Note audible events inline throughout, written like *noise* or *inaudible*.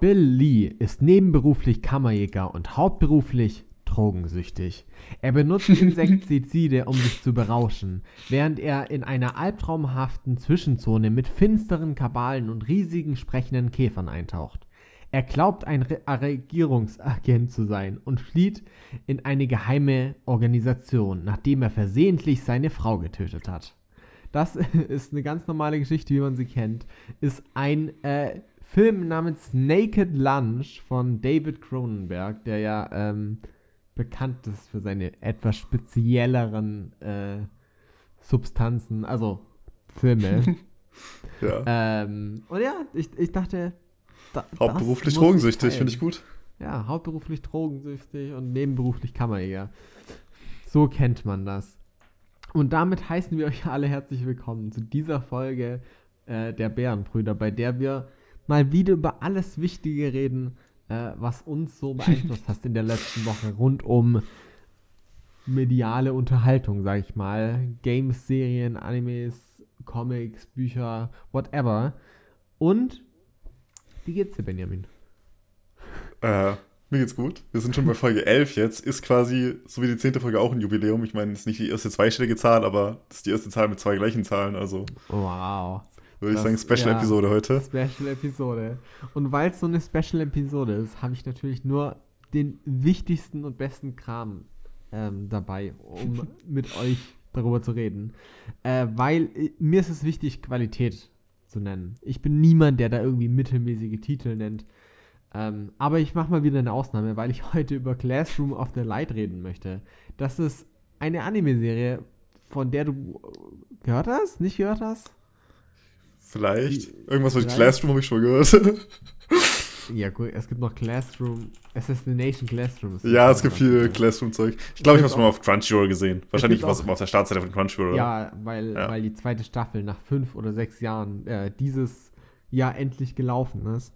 Bill Lee ist nebenberuflich Kammerjäger und hauptberuflich drogensüchtig. Er benutzt *laughs* Insektizide, um sich zu berauschen, während er in einer albtraumhaften Zwischenzone mit finsteren Kabalen und riesigen sprechenden Käfern eintaucht. Er glaubt, ein Re Regierungsagent zu sein und flieht in eine geheime Organisation, nachdem er versehentlich seine Frau getötet hat. Das *laughs* ist eine ganz normale Geschichte, wie man sie kennt. Ist ein äh, Film namens Naked Lunch von David Cronenberg, der ja ähm, bekannt ist für seine etwas spezielleren äh, Substanzen, also Filme. *laughs* ja. Ähm, und ja, ich, ich dachte. Da, hauptberuflich drogensüchtig, finde ich gut. Ja, hauptberuflich drogensüchtig und nebenberuflich Kammerjäger. So kennt man das. Und damit heißen wir euch alle herzlich willkommen zu dieser Folge äh, der Bärenbrüder, bei der wir mal wieder über alles Wichtige reden, äh, was uns so beeinflusst hast in der letzten Woche rund um mediale Unterhaltung, sag ich mal. Games, Serien, Animes, Comics, Bücher, whatever. Und wie geht's dir, Benjamin? Äh, mir geht's gut. Wir sind schon bei Folge 11 jetzt. Ist quasi, so wie die zehnte Folge, auch ein Jubiläum. Ich meine, es ist nicht die erste zweistellige Zahl, aber es ist die erste Zahl mit zwei gleichen Zahlen. Also. Wow. Würde ich sagen, Special-Episode ja, heute. Special-Episode. Und weil es so eine Special-Episode ist, habe ich natürlich nur den wichtigsten und besten Kram ähm, dabei, um *laughs* mit euch darüber zu reden. Äh, weil äh, mir ist es wichtig, Qualität zu nennen. Ich bin niemand, der da irgendwie mittelmäßige Titel nennt. Ähm, aber ich mache mal wieder eine Ausnahme, weil ich *laughs* heute über Classroom of the Light reden möchte. Das ist eine Anime-Serie, von der du äh, gehört hast, nicht gehört hast? Vielleicht. Irgendwas mit Classroom habe ich schon gehört. *laughs* ja, gut, es gibt noch Classroom. Assassination Classroom. Ja, es gibt viel Classroom-Zeug. Ich glaube, ich habe es mal auf Crunchyroll gesehen. Wahrscheinlich war es auf der Startseite von Crunchyroll? Ja, weil, ja. weil die zweite Staffel nach fünf oder sechs Jahren äh, dieses Jahr endlich gelaufen ist.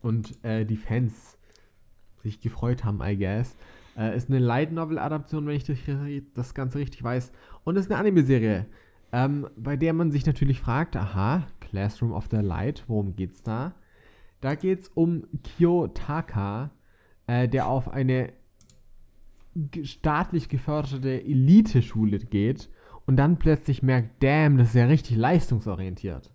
Und äh, die Fans sich gefreut haben, I guess. Äh, ist eine Light Novel-Adaption, wenn ich das Ganze richtig weiß. Und ist eine Anime-Serie. Ähm, bei der man sich natürlich fragt, aha, Classroom of the Light, worum geht's da? Da geht's um Kiyotaka, äh, der auf eine staatlich geförderte Eliteschule geht und dann plötzlich merkt, damn, das ist ja richtig leistungsorientiert.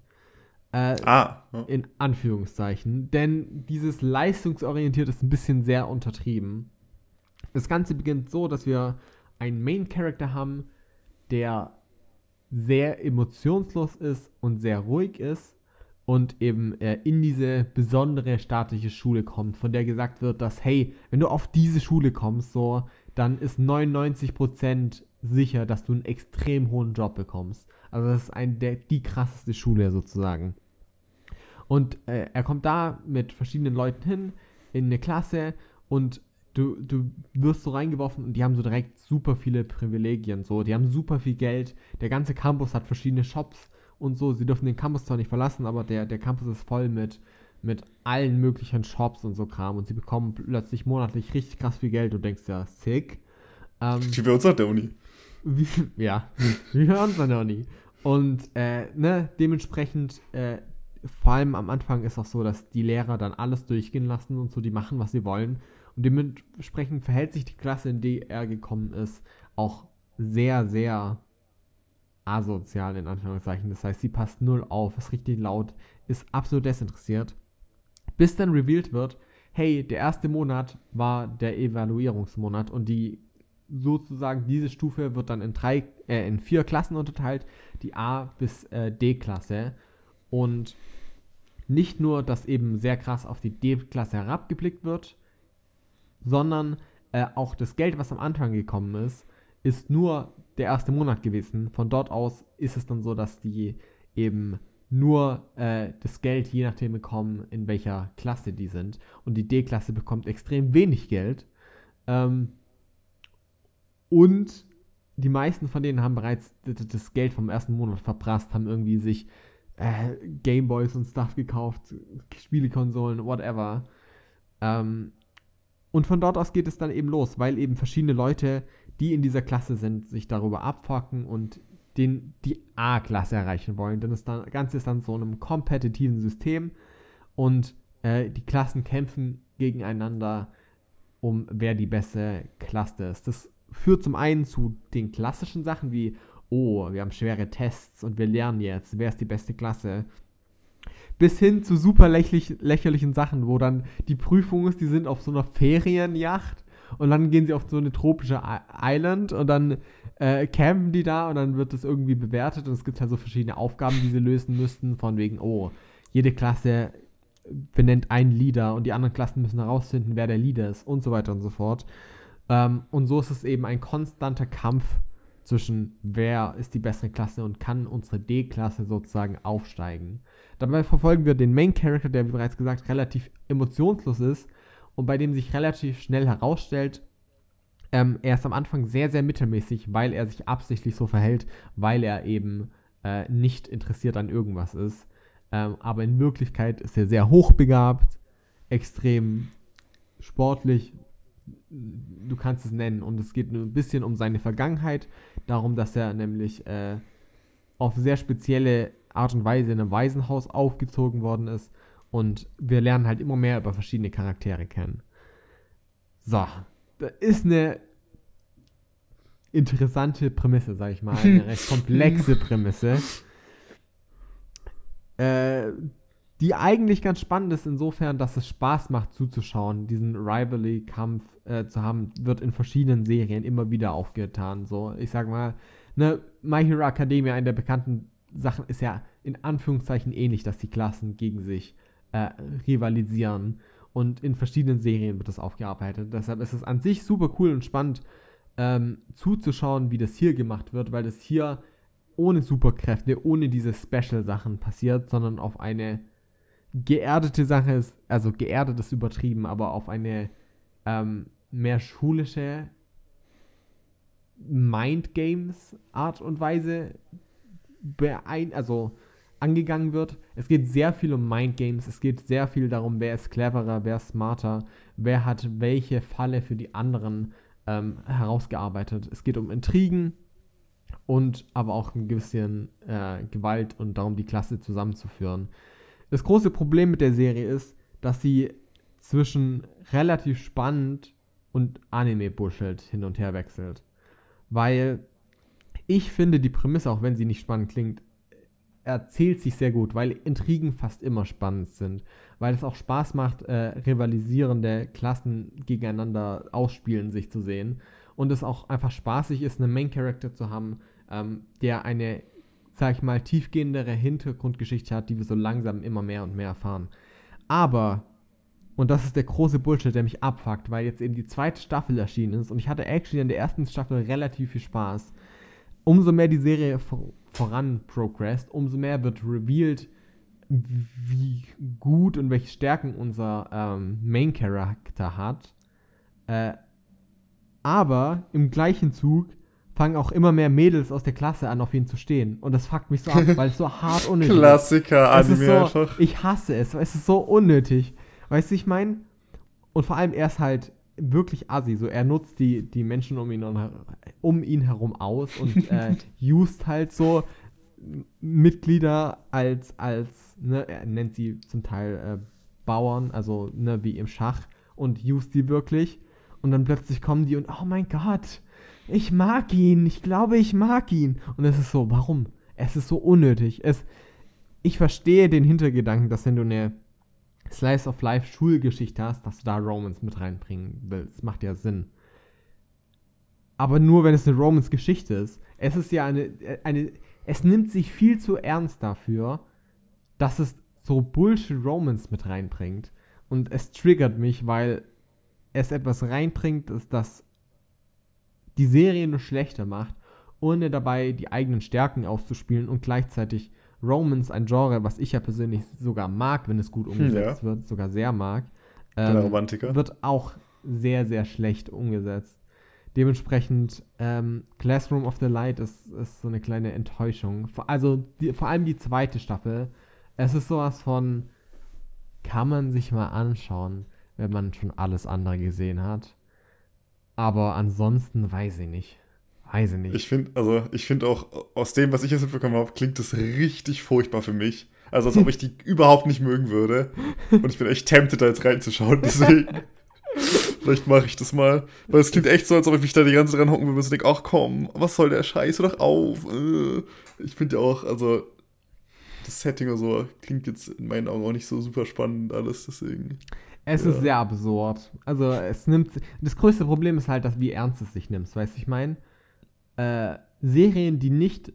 Äh, ah. Ja. In Anführungszeichen. Denn dieses leistungsorientiert ist ein bisschen sehr untertrieben. Das Ganze beginnt so, dass wir einen Main Character haben, der sehr emotionslos ist und sehr ruhig ist und eben äh, in diese besondere staatliche Schule kommt, von der gesagt wird, dass, hey, wenn du auf diese Schule kommst, so, dann ist 99% sicher, dass du einen extrem hohen Job bekommst. Also das ist ein, der, die krasseste Schule sozusagen. Und äh, er kommt da mit verschiedenen Leuten hin in eine Klasse und du, du wirst so reingeworfen und die haben so direkt super viele Privilegien. So, die haben super viel Geld. Der ganze Campus hat verschiedene Shops und so. Sie dürfen den Campus zwar nicht verlassen, aber der, der Campus ist voll mit, mit allen möglichen Shops und so Kram. Und sie bekommen plötzlich monatlich richtig krass viel Geld und denkst ja, sick. Ähm, wie bei uns an der Uni. Wie, ja, wie bei uns an der Uni. Und äh, ne, dementsprechend, äh, vor allem am Anfang ist auch so, dass die Lehrer dann alles durchgehen lassen und so, die machen, was sie wollen. Und dementsprechend verhält sich die Klasse, in die er gekommen ist, auch sehr, sehr asozial in Anführungszeichen. Das heißt, sie passt null auf, ist richtig laut, ist absolut desinteressiert. Bis dann revealed wird, hey, der erste Monat war der Evaluierungsmonat und die sozusagen diese Stufe wird dann in drei, äh, in vier Klassen unterteilt, die A bis äh, D-Klasse. Und nicht nur, dass eben sehr krass auf die D-Klasse herabgeblickt wird, sondern äh, auch das Geld, was am Anfang gekommen ist, ist nur der erste Monat gewesen. Von dort aus ist es dann so, dass die eben nur äh, das Geld je nachdem bekommen, in welcher Klasse die sind. Und die D-Klasse bekommt extrem wenig Geld. Ähm, und die meisten von denen haben bereits das Geld vom ersten Monat verprasst, haben irgendwie sich äh, Gameboys und Stuff gekauft, Spielekonsolen, whatever. Ähm, und von dort aus geht es dann eben los, weil eben verschiedene Leute, die in dieser Klasse sind, sich darüber abfacken und den, die A-Klasse erreichen wollen. Denn das Ganze ist dann so in einem kompetitiven System und äh, die Klassen kämpfen gegeneinander, um wer die beste Klasse ist. Das führt zum einen zu den klassischen Sachen wie, oh, wir haben schwere Tests und wir lernen jetzt, wer ist die beste Klasse. Bis hin zu super lächerlich, lächerlichen Sachen, wo dann die Prüfung ist, die sind auf so einer Ferienjacht und dann gehen sie auf so eine tropische Island und dann äh, campen die da und dann wird das irgendwie bewertet und es gibt halt so verschiedene Aufgaben, die sie lösen müssten, von wegen, oh, jede Klasse benennt einen Leader und die anderen Klassen müssen herausfinden, wer der Leader ist und so weiter und so fort. Ähm, und so ist es eben ein konstanter Kampf zwischen wer ist die bessere Klasse und kann unsere D-Klasse sozusagen aufsteigen. Dabei verfolgen wir den Main Character, der wie bereits gesagt relativ emotionslos ist und bei dem sich relativ schnell herausstellt, ähm, er ist am Anfang sehr, sehr mittelmäßig, weil er sich absichtlich so verhält, weil er eben äh, nicht interessiert an irgendwas ist. Ähm, aber in Wirklichkeit ist er sehr hochbegabt, extrem sportlich, du kannst es nennen. Und es geht ein bisschen um seine Vergangenheit, darum, dass er nämlich äh, auf sehr spezielle Art und Weise in einem Waisenhaus aufgezogen worden ist. Und wir lernen halt immer mehr über verschiedene Charaktere kennen. So, das ist eine interessante Prämisse, sag ich mal. Eine recht komplexe *laughs* Prämisse. Äh, die eigentlich ganz spannend ist insofern, dass es Spaß macht zuzuschauen. Diesen Rivalry-Kampf äh, zu haben, wird in verschiedenen Serien immer wieder aufgetan. So, ich sag mal, ne, My Hero Academia, eine der bekannten Sachen, ist ja in Anführungszeichen ähnlich, dass die Klassen gegen sich äh, rivalisieren. Und in verschiedenen Serien wird das aufgearbeitet. Deshalb ist es an sich super cool und spannend ähm, zuzuschauen, wie das hier gemacht wird, weil das hier ohne Superkräfte, ohne diese Special-Sachen passiert, sondern auf eine geerdete Sache ist, also geerdet ist übertrieben, aber auf eine ähm, mehr schulische Mind Games Art und Weise beein also angegangen wird. Es geht sehr viel um Mind Games, es geht sehr viel darum, wer ist cleverer, wer ist smarter, wer hat welche Falle für die anderen ähm, herausgearbeitet. Es geht um Intrigen und aber auch ein bisschen äh, Gewalt und darum, die Klasse zusammenzuführen. Das große Problem mit der Serie ist, dass sie zwischen relativ spannend und Anime-Bullshit hin und her wechselt. Weil ich finde, die Prämisse, auch wenn sie nicht spannend klingt, erzählt sich sehr gut, weil Intrigen fast immer spannend sind. Weil es auch Spaß macht, äh, rivalisierende Klassen gegeneinander ausspielen, sich zu sehen. Und es auch einfach spaßig ist, einen Main-Character zu haben, ähm, der eine sag ich mal, tiefgehendere Hintergrundgeschichte hat, die wir so langsam immer mehr und mehr erfahren. Aber, und das ist der große Bullshit, der mich abfuckt, weil jetzt eben die zweite Staffel erschienen ist und ich hatte actually in der ersten Staffel relativ viel Spaß. Umso mehr die Serie vor, voran progressed, umso mehr wird revealed, wie gut und welche Stärken unser ähm, Main Character hat. Äh, aber im gleichen Zug fangen auch immer mehr Mädels aus der Klasse an, auf ihn zu stehen. Und das fuckt mich so ab, weil es so hart *laughs* unnötig ist. Klassiker Anime so, einfach. Ich hasse es, weil es ist so unnötig. Weißt du, ich meine? Und vor allem, er ist halt wirklich assi. So, er nutzt die, die Menschen um ihn, um ihn herum aus und äh, *laughs* used halt so Mitglieder als, als ne, er nennt sie zum Teil äh, Bauern, also ne, wie im Schach, und used die wirklich. Und dann plötzlich kommen die und, oh mein Gott, ich mag ihn, ich glaube, ich mag ihn. Und es ist so, warum? Es ist so unnötig. Es, ich verstehe den Hintergedanken, dass wenn du eine Slice of Life Schulgeschichte hast, dass du da Romans mit reinbringen willst. Macht ja Sinn. Aber nur, wenn es eine Romans-Geschichte ist. Es ist ja eine, eine, es nimmt sich viel zu ernst dafür, dass es so Bullshit Romans mit reinbringt. Und es triggert mich, weil es etwas reinbringt, das die Serie nur schlechter macht, ohne dabei die eigenen Stärken auszuspielen und gleichzeitig Romance, ein Genre, was ich ja persönlich sogar mag, wenn es gut umgesetzt ja. wird, sogar sehr mag, ähm, wird auch sehr, sehr schlecht umgesetzt. Dementsprechend, ähm, Classroom of the Light ist, ist so eine kleine Enttäuschung. Also die, vor allem die zweite Staffel. Es ist sowas von, kann man sich mal anschauen, wenn man schon alles andere gesehen hat. Aber ansonsten weiß ich nicht. Weiß ich nicht. Ich finde, also ich finde auch, aus dem, was ich jetzt mitbekommen habe, klingt das richtig furchtbar für mich. Also als ob ich die *laughs* überhaupt nicht mögen würde. Und ich bin echt tempted, da jetzt reinzuschauen. Deswegen. *laughs* Vielleicht mache ich das mal. Weil es klingt echt so, als ob ich mich da die ganze Zeit ranhocken würde und denke, ach komm, was soll der Scheiß, hör doch auf. Äh. Ich finde ja auch, also das Setting oder so klingt jetzt in meinen Augen auch nicht so super spannend alles, deswegen. Es ja. ist sehr absurd. Also es nimmt. Das größte Problem ist halt, dass wie ernst es sich nimmt, weißt du, ich meine? Äh, Serien, die nicht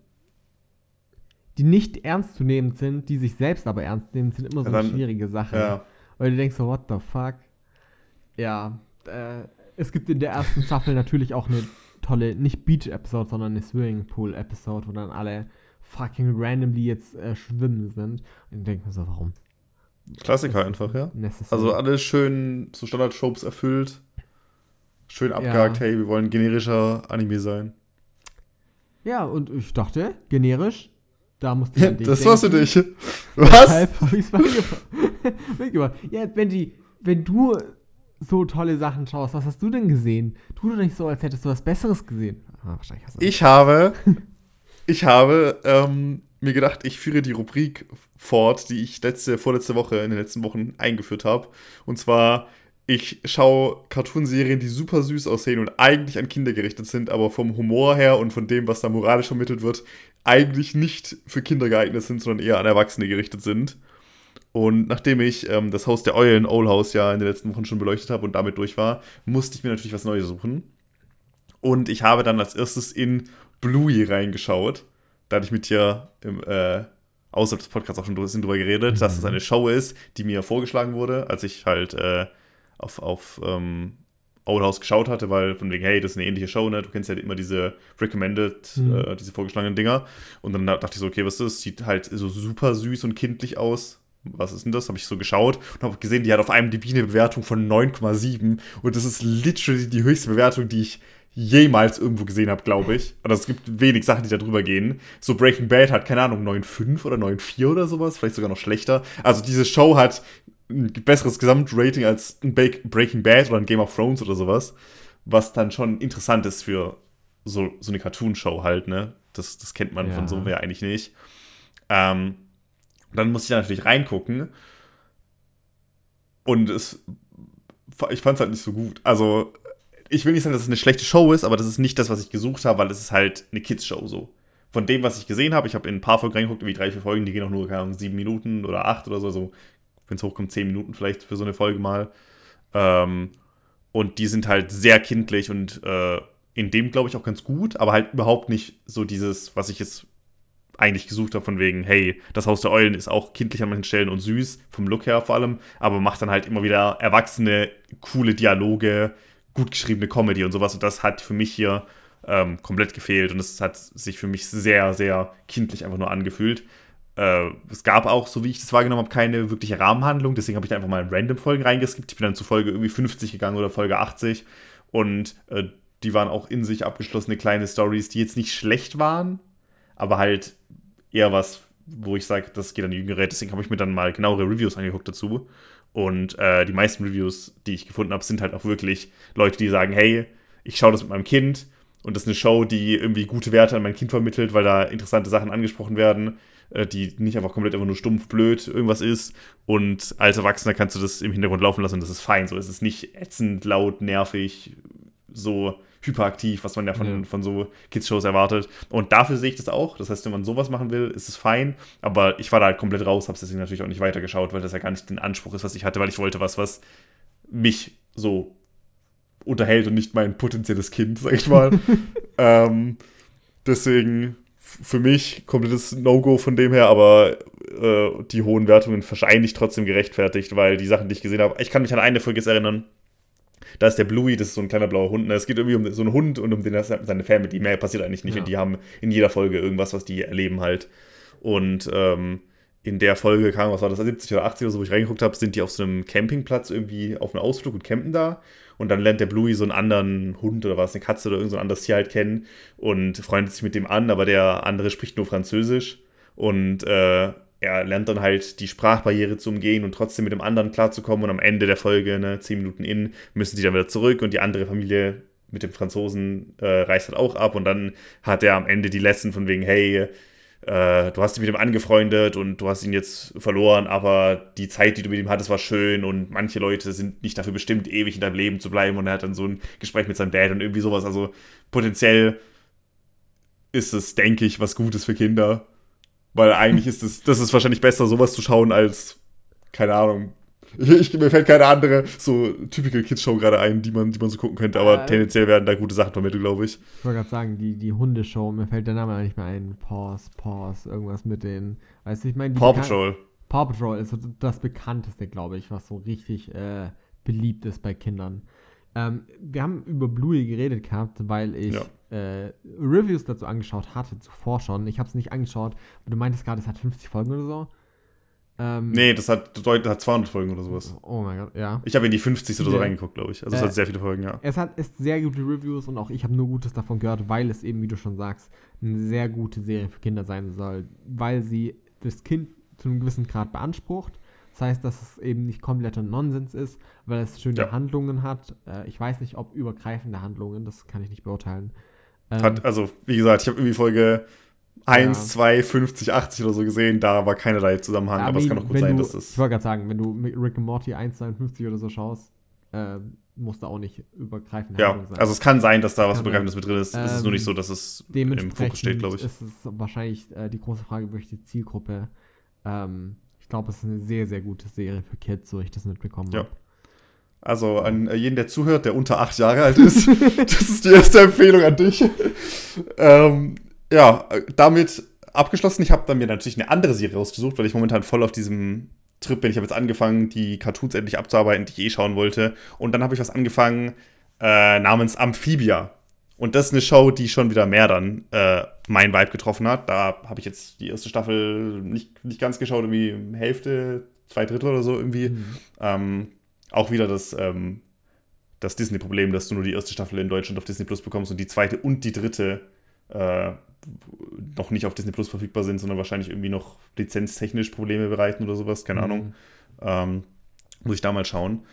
die nicht ernst zu nehmen sind, die sich selbst aber ernst nehmen, sind immer so ja, dann, eine schwierige Sache. Ja. Weil du denkst so, what the fuck? Ja, äh, es gibt in der ersten Staffel natürlich auch eine tolle, nicht Beach-Episode, sondern eine Swimming-Pool-Episode, wo dann alle fucking randomly jetzt äh, schwimmen sind. Und ich denke mir so, warum? Klassiker einfach, ja. Also alles schön so Standard-Tropes erfüllt. Schön abgehakt, ja. hey, wir wollen generischer Anime sein. Ja, und ich dachte, generisch, da musste ich an *laughs* dich Das war's für dich. Was? habe ich mitgemacht. ja, wenn, die, wenn du so tolle Sachen schaust, was hast du denn gesehen? Tu doch nicht so, als hättest du was Besseres gesehen. Ah, wahrscheinlich hast du ich habe, *laughs* ich habe ähm, mir gedacht, ich führe die Rubrik fort, die ich letzte, vorletzte Woche in den letzten Wochen eingeführt habe. Und zwar, ich schaue Cartoonserien, die super süß aussehen und eigentlich an Kinder gerichtet sind, aber vom Humor her und von dem, was da moralisch vermittelt wird, eigentlich nicht für Kinder geeignet sind, sondern eher an Erwachsene gerichtet sind. Und nachdem ich ähm, das Haus der Eulen, Owl House, ja in den letzten Wochen schon beleuchtet habe und damit durch war, musste ich mir natürlich was Neues suchen. Und ich habe dann als erstes in Bluey reingeschaut. Da hatte ich mit dir im, äh, außerhalb des Podcasts auch schon drüber geredet, mhm. dass es eine Show ist, die mir vorgeschlagen wurde, als ich halt äh, auf, auf ähm, Owl House geschaut hatte, weil von wegen, hey, das ist eine ähnliche Show, ne? Du kennst ja immer diese Recommended, mhm. äh, diese vorgeschlagenen Dinger. Und dann dachte ich so, okay, was ist das? Sieht halt so super süß und kindlich aus. Was ist denn das? Habe ich so geschaut und habe gesehen, die hat auf einem DB eine Bewertung von 9,7. Und das ist literally die höchste Bewertung, die ich jemals irgendwo gesehen habe, glaube ich. Und es gibt wenig Sachen, die da drüber gehen. So Breaking Bad hat, keine Ahnung, 9,5 oder 9,4 oder sowas, vielleicht sogar noch schlechter. Also diese Show hat ein besseres Gesamtrating als ein Breaking Bad oder ein Game of Thrones oder sowas. Was dann schon interessant ist für so, so eine Cartoon-Show halt, ne? Das, das kennt man ja. von so wer eigentlich nicht. Ähm, dann muss ich da natürlich reingucken. Und es, ich fand es halt nicht so gut. Also, ich will nicht sagen, dass es eine schlechte Show ist, aber das ist nicht das, was ich gesucht habe, weil es ist halt eine Kids-Show so. Von dem, was ich gesehen habe, ich habe in ein paar Folgen reingeguckt, irgendwie drei, vier Folgen, die gehen auch nur, keine Ahnung, sieben Minuten oder acht oder so, so wenn es hochkommt, zehn Minuten vielleicht für so eine Folge mal. Ähm, und die sind halt sehr kindlich und äh, in dem, glaube ich, auch ganz gut, aber halt überhaupt nicht so dieses, was ich jetzt eigentlich gesucht habe, von wegen, hey, das Haus der Eulen ist auch kindlich an manchen Stellen und süß, vom Look her vor allem, aber macht dann halt immer wieder erwachsene, coole Dialoge, gut geschriebene Comedy und sowas. Und das hat für mich hier ähm, komplett gefehlt und es hat sich für mich sehr, sehr kindlich einfach nur angefühlt. Äh, es gab auch, so wie ich das wahrgenommen habe, keine wirkliche Rahmenhandlung, deswegen habe ich da einfach mal in Random-Folgen reingeskippt. Ich bin dann zu Folge irgendwie 50 gegangen oder Folge 80 und äh, die waren auch in sich abgeschlossene kleine Stories, die jetzt nicht schlecht waren, aber halt eher was, wo ich sage, das geht an die Jüngere. Deswegen habe ich mir dann mal genauere Reviews angeguckt dazu. Und äh, die meisten Reviews, die ich gefunden habe, sind halt auch wirklich Leute, die sagen, hey, ich schaue das mit meinem Kind und das ist eine Show, die irgendwie gute Werte an mein Kind vermittelt, weil da interessante Sachen angesprochen werden, die nicht einfach komplett einfach nur stumpf blöd irgendwas ist. Und als Erwachsener kannst du das im Hintergrund laufen lassen und das ist fein. So es ist nicht ätzend, laut, nervig, so hyperaktiv, was man ja von, ja. von so Kids-Shows erwartet. Und dafür sehe ich das auch. Das heißt, wenn man sowas machen will, ist es fein. Aber ich war da halt komplett raus, habe es deswegen natürlich auch nicht weitergeschaut, weil das ja gar nicht den Anspruch ist, was ich hatte, weil ich wollte was, was mich so unterhält und nicht mein potenzielles Kind, sag ich mal. *laughs* ähm, deswegen für mich komplettes No-Go von dem her, aber äh, die hohen Wertungen wahrscheinlich trotzdem gerechtfertigt, weil die Sachen, die ich gesehen habe, ich kann mich an eine Folge jetzt erinnern, da ist der Bluey, das ist so ein kleiner blauer Hund. Ne? Es geht irgendwie um so einen Hund und um den, seine Family. Mehr passiert eigentlich nicht. Ja. Und die haben in jeder Folge irgendwas, was die erleben halt. Und ähm, in der Folge, kam, was war das, 70 oder 80 oder so, wo ich reingeguckt habe, sind die auf so einem Campingplatz irgendwie auf einem Ausflug und campen da. Und dann lernt der Bluey so einen anderen Hund oder was, eine Katze oder irgend so anderes Tier halt kennen und freundet sich mit dem an, aber der andere spricht nur Französisch. Und äh, er lernt dann halt die Sprachbarriere zu umgehen und trotzdem mit dem anderen klarzukommen und am Ende der Folge, ne, zehn Minuten in, müssen sie dann wieder zurück und die andere Familie mit dem Franzosen äh, reißt halt auch ab und dann hat er am Ende die Lesson von wegen, hey, äh, du hast dich mit ihm angefreundet und du hast ihn jetzt verloren, aber die Zeit, die du mit ihm hattest, war schön und manche Leute sind nicht dafür bestimmt, ewig in deinem Leben zu bleiben und er hat dann so ein Gespräch mit seinem Dad und irgendwie sowas. Also potenziell ist es, denke ich, was Gutes für Kinder. Weil eigentlich ist es, das ist wahrscheinlich besser, sowas zu schauen, als, keine Ahnung, ich, mir fällt keine andere so typical Kids-Show gerade ein, die man, die man so gucken könnte, aber äh, tendenziell werden da gute Sachen vermittelt, glaube ich. Ich wollte gerade sagen, die, die Hundeshow, mir fällt der Name nicht mehr ein. Pause, Pause, irgendwas mit den. Weißt du, ich meine. Paw Patrol. Paw Patrol ist das bekannteste, glaube ich, was so richtig äh, beliebt ist bei Kindern. Ähm, wir haben über Bluey geredet gehabt, weil ich ja. äh, Reviews dazu angeschaut hatte, zuvor schon. Ich habe es nicht angeschaut, aber du meintest gerade, es hat 50 Folgen oder so. Ähm, nee, das hat, das hat 200 Folgen oder sowas. Oh mein Gott, ja. Ich habe in die 50 oder so reingeguckt, glaube ich. Also es äh, hat sehr viele Folgen, ja. Es hat ist sehr gute Reviews und auch ich habe nur Gutes davon gehört, weil es eben, wie du schon sagst, eine sehr gute Serie für Kinder sein soll. Weil sie das Kind zu einem gewissen Grad beansprucht. Das heißt, dass es eben nicht kompletter Nonsens ist, weil es schöne ja. Handlungen hat. Äh, ich weiß nicht, ob übergreifende Handlungen, das kann ich nicht beurteilen. Ähm, hat, also, wie gesagt, ich habe irgendwie Folge 1, ja. 2, 50, 80 oder so gesehen, da war keinerlei Zusammenhang, ja, aber es kann auch gut sein, du, dass es. Ich wollte gerade sagen, wenn du Rick and Morty 1, 52 oder so schaust, äh, muss da auch nicht übergreifend ja, sein. Also es kann sein, dass da was Übergreifendes mit drin ist. Ähm, es ist nur nicht so, dass es im Fokus steht, glaube ich. Ist es wahrscheinlich äh, die große Frage, die Zielgruppe. Ähm, ich glaube, es ist eine sehr, sehr gute Serie für Kids, so ich das mitbekommen habe. Ja. Also an jeden, der zuhört, der unter acht Jahre alt ist, *laughs* das ist die erste Empfehlung an dich. *laughs* ähm, ja, damit abgeschlossen. Ich habe dann mir natürlich eine andere Serie rausgesucht, weil ich momentan voll auf diesem Trip bin. Ich habe jetzt angefangen, die Cartoons endlich abzuarbeiten, die ich eh schauen wollte. Und dann habe ich was angefangen äh, namens Amphibia. Und das ist eine Show, die schon wieder mehr dann äh, mein Vibe getroffen hat. Da habe ich jetzt die erste Staffel nicht, nicht ganz geschaut, irgendwie Hälfte, zwei Drittel oder so irgendwie. Mhm. Ähm, auch wieder das, ähm, das Disney-Problem, dass du nur die erste Staffel in Deutschland auf Disney Plus bekommst und die zweite und die dritte äh, noch nicht auf Disney Plus verfügbar sind, sondern wahrscheinlich irgendwie noch lizenztechnisch Probleme bereiten oder sowas, keine mhm. Ahnung. Ähm, muss ich da mal schauen.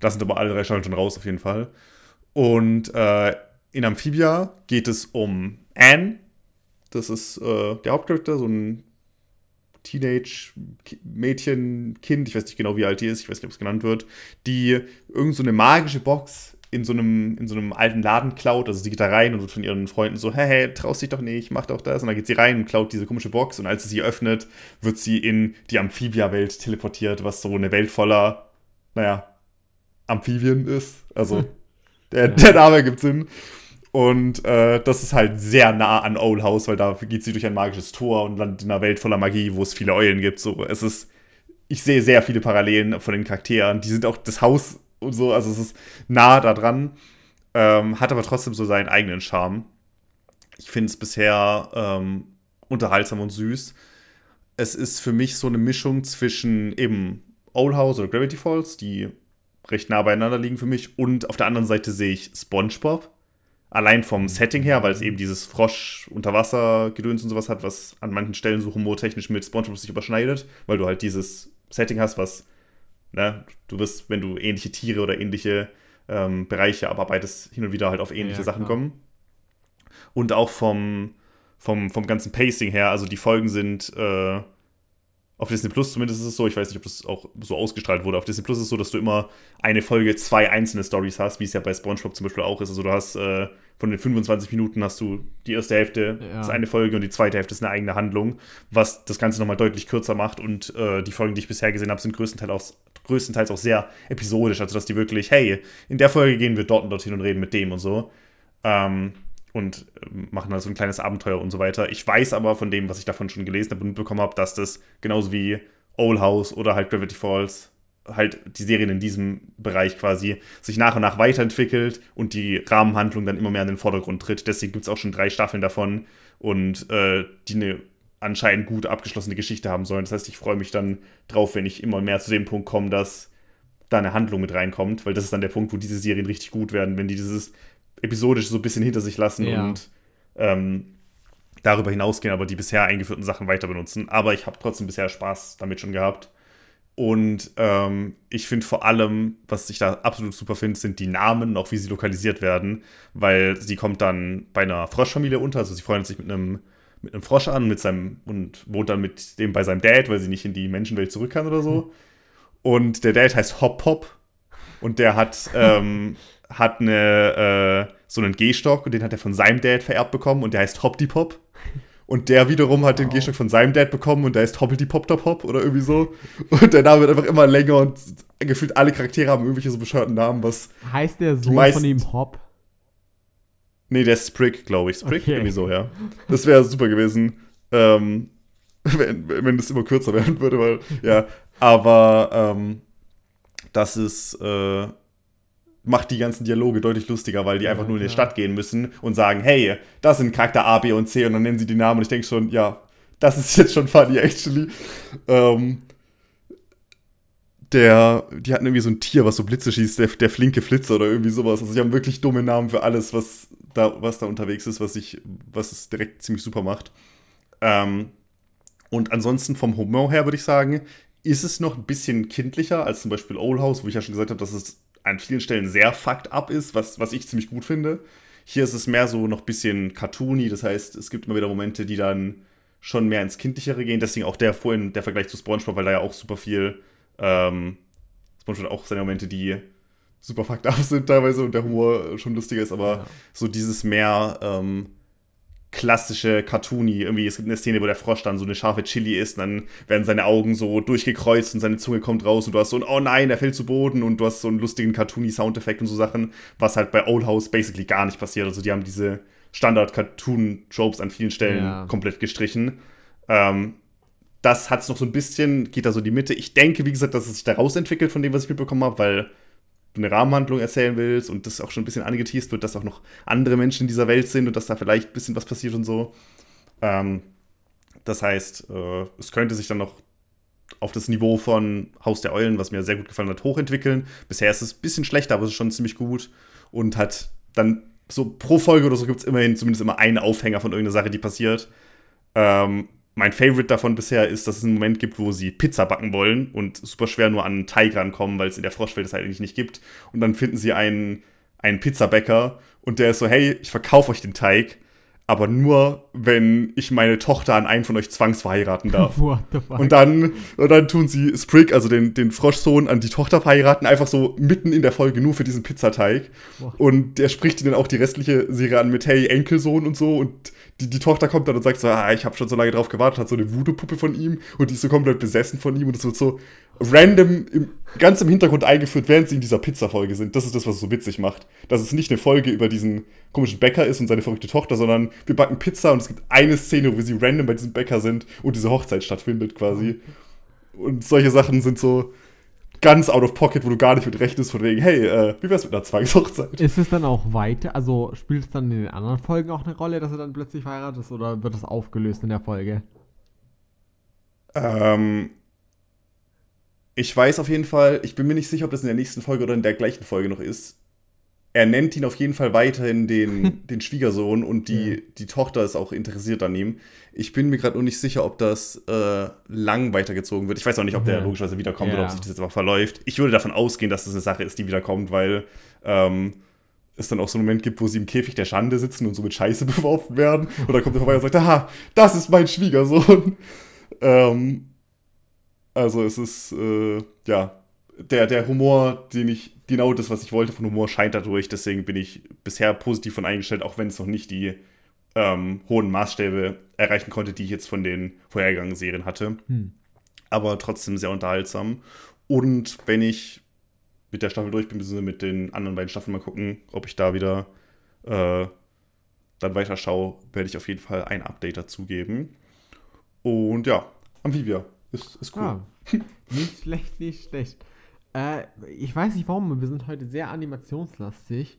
Da sind aber alle drei Staffeln schon raus, auf jeden Fall. Und äh, in Amphibia geht es um Anne. Das ist äh, der Hauptcharakter, so ein Teenage-Mädchen, Kind, ich weiß nicht genau, wie alt die ist, ich weiß nicht, ob es genannt wird, die irgend so eine magische Box in so einem, in so einem alten Laden klaut. Also sie geht da rein und wird von ihren Freunden so, hey, hey, traust dich doch nicht, mach doch das. Und dann geht sie rein und klaut diese komische Box. Und als sie sie öffnet, wird sie in die Amphibia-Welt teleportiert, was so eine Welt voller, naja, Amphibien ist. Also hm. der, der Name gibt Sinn. Und äh, das ist halt sehr nah an Owl House, weil da geht sie durch ein magisches Tor und landet in einer Welt voller Magie, wo es viele Eulen gibt. So, es ist, ich sehe sehr viele Parallelen von den Charakteren. Die sind auch, das Haus und so, also es ist nah da dran, ähm, hat aber trotzdem so seinen eigenen Charme. Ich finde es bisher ähm, unterhaltsam und süß. Es ist für mich so eine Mischung zwischen eben Old House oder Gravity Falls, die recht nah beieinander liegen für mich, und auf der anderen Seite sehe ich SpongeBob. Allein vom Setting her, weil es eben dieses Frosch-Unterwasser-Gedöns und sowas hat, was an manchen Stellen so humortechnisch mit SpongeBob sich überschneidet, weil du halt dieses Setting hast, was Ne? Du wirst, wenn du ähnliche Tiere oder ähnliche ähm, Bereiche abarbeitest, hin und wieder halt auf ähnliche ja, Sachen kommen. Und auch vom, vom, vom ganzen Pacing her, also die Folgen sind äh, auf Disney Plus zumindest ist es so, ich weiß nicht, ob das auch so ausgestrahlt wurde. Auf Disney Plus ist es so, dass du immer eine Folge zwei einzelne Stories hast, wie es ja bei SpongeBob zum Beispiel auch ist. Also du hast äh, von den 25 Minuten hast du die erste Hälfte ja. ist eine Folge und die zweite Hälfte ist eine eigene Handlung, was das Ganze nochmal deutlich kürzer macht. Und äh, die Folgen, die ich bisher gesehen habe, sind größtenteils auch, größtenteils auch sehr episodisch. Also dass die wirklich, hey, in der Folge gehen wir dort und dorthin und reden mit dem und so. Ähm, und ähm, machen da so ein kleines Abenteuer und so weiter. Ich weiß aber von dem, was ich davon schon gelesen habe und bekommen habe, dass das genauso wie Old House oder halt Gravity Falls halt die Serien in diesem Bereich quasi sich nach und nach weiterentwickelt und die Rahmenhandlung dann immer mehr in den Vordergrund tritt. Deswegen gibt es auch schon drei Staffeln davon und äh, die eine anscheinend gut abgeschlossene Geschichte haben sollen. Das heißt, ich freue mich dann drauf, wenn ich immer mehr zu dem Punkt komme, dass da eine Handlung mit reinkommt, weil das ist dann der Punkt, wo diese Serien richtig gut werden, wenn die dieses episodisch so ein bisschen hinter sich lassen ja. und ähm, darüber hinausgehen, aber die bisher eingeführten Sachen weiter benutzen. Aber ich habe trotzdem bisher Spaß damit schon gehabt. Und ähm, ich finde vor allem, was ich da absolut super finde, sind die Namen, auch wie sie lokalisiert werden, weil sie kommt dann bei einer Froschfamilie unter, also sie freundet sich mit einem mit einem Frosch an mit seinem und wohnt dann mit dem bei seinem Dad, weil sie nicht in die Menschenwelt zurück kann oder so. Und der Dad heißt Hop Hop und der hat ähm, hat eine äh, so einen Gehstock und den hat er von seinem Dad vererbt bekommen und der heißt Hop Pop. Und der wiederum hat den wow. Gehstock von seinem Dad bekommen und der heißt Hoppelty Pop Top Hop oder irgendwie so. Und der Name wird einfach immer länger und gefühlt alle Charaktere haben irgendwelche so bescheuerten Namen, was. Heißt der Sohn von ihm Hop? Nee, der ist Sprig, glaube ich. Sprig, okay. irgendwie so, ja. Das wäre super gewesen, ähm, *laughs* wenn, wenn das immer kürzer werden würde, weil, ja. Aber ähm, das ist. Äh, macht die ganzen Dialoge deutlich lustiger, weil die einfach nur in die Stadt gehen müssen und sagen, hey, das sind Charakter A, B und C und dann nennen sie die Namen und ich denke schon, ja, das ist jetzt schon funny, actually. Ähm, der, die hatten irgendwie so ein Tier, was so Blitze schießt, der, der flinke Flitzer oder irgendwie sowas. Also, sie haben wirklich dumme Namen für alles, was da, was da unterwegs ist, was, ich, was es direkt ziemlich super macht. Ähm, und ansonsten vom Humor her würde ich sagen, ist es noch ein bisschen kindlicher als zum Beispiel Old House, wo ich ja schon gesagt habe, dass es an vielen Stellen sehr fucked up ist, was, was ich ziemlich gut finde. Hier ist es mehr so noch ein bisschen cartoony, das heißt, es gibt immer wieder Momente, die dann schon mehr ins Kindlichere gehen. Deswegen auch der vorhin der Vergleich zu SpongeBob, weil da ja auch super viel ähm, SpongeBob hat auch seine Momente, die super fucked up sind teilweise und der Humor schon lustiger ist, aber ja. so dieses mehr ähm, klassische Cartoony. Irgendwie, es gibt eine Szene, wo der Frosch dann so eine scharfe Chili isst, und dann werden seine Augen so durchgekreuzt und seine Zunge kommt raus und du hast so ein Oh nein, er fällt zu Boden und du hast so einen lustigen Cartoony-Soundeffekt und so Sachen, was halt bei Old House basically gar nicht passiert. Also die haben diese Standard-Cartoon-Tropes an vielen Stellen ja. komplett gestrichen. Ähm, das hat es noch so ein bisschen, geht da so in die Mitte. Ich denke, wie gesagt, dass es sich da rausentwickelt von dem, was ich mitbekommen habe, weil du eine Rahmenhandlung erzählen willst und das auch schon ein bisschen angeteased wird, dass auch noch andere Menschen in dieser Welt sind und dass da vielleicht ein bisschen was passiert und so. Ähm, das heißt, äh, es könnte sich dann noch auf das Niveau von Haus der Eulen, was mir sehr gut gefallen hat, hochentwickeln. Bisher ist es ein bisschen schlechter, aber es ist schon ziemlich gut und hat dann so pro Folge oder so gibt es immerhin zumindest immer einen Aufhänger von irgendeiner Sache, die passiert. Ähm, mein Favorite davon bisher ist, dass es einen Moment gibt, wo sie Pizza backen wollen und super schwer nur an einen Teig rankommen, weil es in der Froschwelt es halt eigentlich nicht gibt. Und dann finden sie einen, einen Pizzabäcker und der ist so, hey, ich verkaufe euch den Teig aber nur, wenn ich meine Tochter an einen von euch zwangsverheiraten *laughs* darf. Und dann, und dann tun sie Sprig, also den, den Froschsohn, an die Tochter verheiraten, einfach so mitten in der Folge nur für diesen Pizzateig. What? Und der spricht ihnen auch die restliche Serie an mit, hey, Enkelsohn und so. Und die, die Tochter kommt dann und sagt so, ah, ich habe schon so lange drauf gewartet, hat so eine Voodoo-Puppe von ihm und die ist so komplett besessen von ihm und es wird so random im, ganz im Hintergrund eingeführt, während sie in dieser Pizza-Folge sind. Das ist das, was es so witzig macht. Dass es nicht eine Folge über diesen komischen Bäcker ist und seine verrückte Tochter, sondern wir backen Pizza und es gibt eine Szene, wo sie random bei diesem Bäcker sind und diese Hochzeit stattfindet quasi. Und solche Sachen sind so ganz out of pocket, wo du gar nicht mit rechnest, von wegen, hey, äh, wie wär's mit einer Zwangshochzeit? Ist es dann auch weiter, also spielt es dann in den anderen Folgen auch eine Rolle, dass er dann plötzlich verheiratet ist oder wird das aufgelöst in der Folge? Ähm, ich weiß auf jeden Fall, ich bin mir nicht sicher, ob das in der nächsten Folge oder in der gleichen Folge noch ist. Er nennt ihn auf jeden Fall weiterhin den, *laughs* den Schwiegersohn und die, ja. die Tochter ist auch interessiert an ihm. Ich bin mir gerade nur nicht sicher, ob das äh, lang weitergezogen wird. Ich weiß auch nicht, ob der ja. logischerweise wiederkommt ja. oder ob sich das jetzt einfach verläuft. Ich würde davon ausgehen, dass das eine Sache ist, die wiederkommt, weil ähm, es dann auch so einen Moment gibt, wo sie im Käfig der Schande sitzen und so mit Scheiße *laughs* beworfen werden. Und dann kommt er vorbei und sagt, aha, das ist mein Schwiegersohn. *laughs* ähm, also es ist, äh, ja, der, der Humor, den ich, genau das, was ich wollte von Humor, scheint dadurch. Deswegen bin ich bisher positiv von eingestellt, auch wenn es noch nicht die ähm, hohen Maßstäbe erreichen konnte, die ich jetzt von den vorhergegangenen Serien hatte. Hm. Aber trotzdem sehr unterhaltsam. Und wenn ich mit der Staffel durch bin, beziehungsweise mit den anderen beiden Staffeln mal gucken, ob ich da wieder äh, dann weiter schaue, werde ich auf jeden Fall ein Update dazu geben. Und ja, Amphibia ist, ist cool. Ah, *laughs* nicht schlecht, nicht schlecht. Äh, ich weiß nicht warum, wir sind heute sehr animationslastig.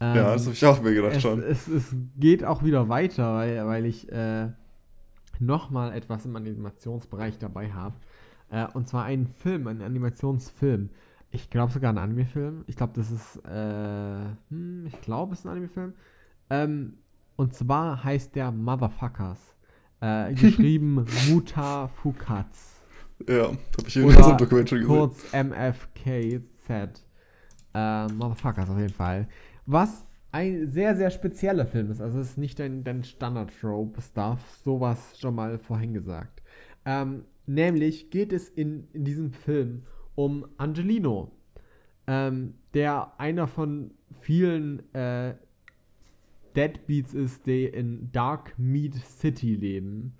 Ähm, ja, das habe ich auch mir gedacht es, schon. Es, es, geht auch wieder weiter, weil, weil ich äh, nochmal etwas im Animationsbereich dabei habe. Äh, und zwar einen Film, einen Animationsfilm. Ich glaube sogar ein Anime-Film. Ich glaube, das ist, äh, hm, ich glaube, es ist ein Anime-Film. Ähm, und zwar heißt der Motherfuckers. Äh, geschrieben *laughs* Muta Fukats. Ja, habe ich in so einem Documentary gesehen. Kurz MFKZ. Äh, Motherfuckers auf jeden Fall. Was ein sehr, sehr spezieller Film ist. Also es ist nicht dein, dein Standard-Trope-Stuff. Sowas schon mal vorhin gesagt. Ähm, nämlich geht es in, in diesem Film um Angelino, ähm, der einer von vielen äh, Deadbeats ist, die in Dark Meat City leben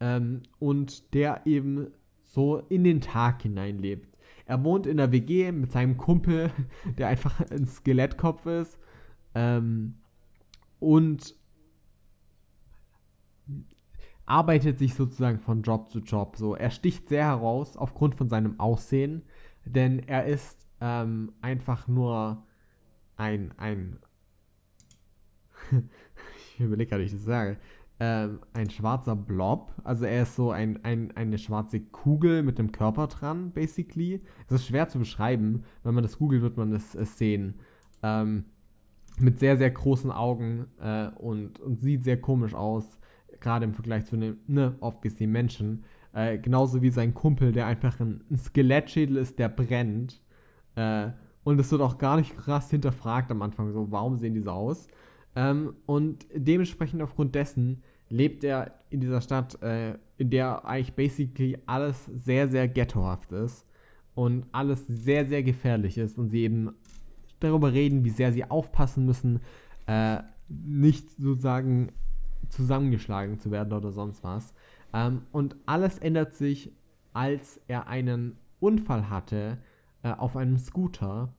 ähm, und der eben so in den Tag hineinlebt. Er wohnt in der WG mit seinem Kumpel, *laughs* der einfach ein Skelettkopf ist ähm, und arbeitet sich sozusagen von Job zu Job. So, er sticht sehr heraus aufgrund von seinem Aussehen, denn er ist ähm, einfach nur ein, ein *laughs* ich überlege gerade, wie ich das sage, ähm, ein schwarzer Blob. Also er ist so ein, ein, eine schwarze Kugel mit dem Körper dran, basically. Es ist schwer zu beschreiben. Wenn man das googelt, wird man es, es sehen. Ähm, mit sehr, sehr großen Augen äh, und, und sieht sehr komisch aus. Gerade im Vergleich zu einem, ne, obviously Menschen. Äh, genauso wie sein Kumpel, der einfach ein, ein Skelettschädel ist, der brennt. Äh, und es wird auch gar nicht krass hinterfragt am Anfang, so, warum sehen die so aus? Ähm, und dementsprechend aufgrund dessen lebt er in dieser Stadt, äh, in der eigentlich basically alles sehr, sehr ghettohaft ist und alles sehr, sehr gefährlich ist und sie eben darüber reden, wie sehr sie aufpassen müssen, äh, nicht sozusagen zusammengeschlagen zu werden oder sonst was. Ähm, und alles ändert sich, als er einen Unfall hatte äh, auf einem Scooter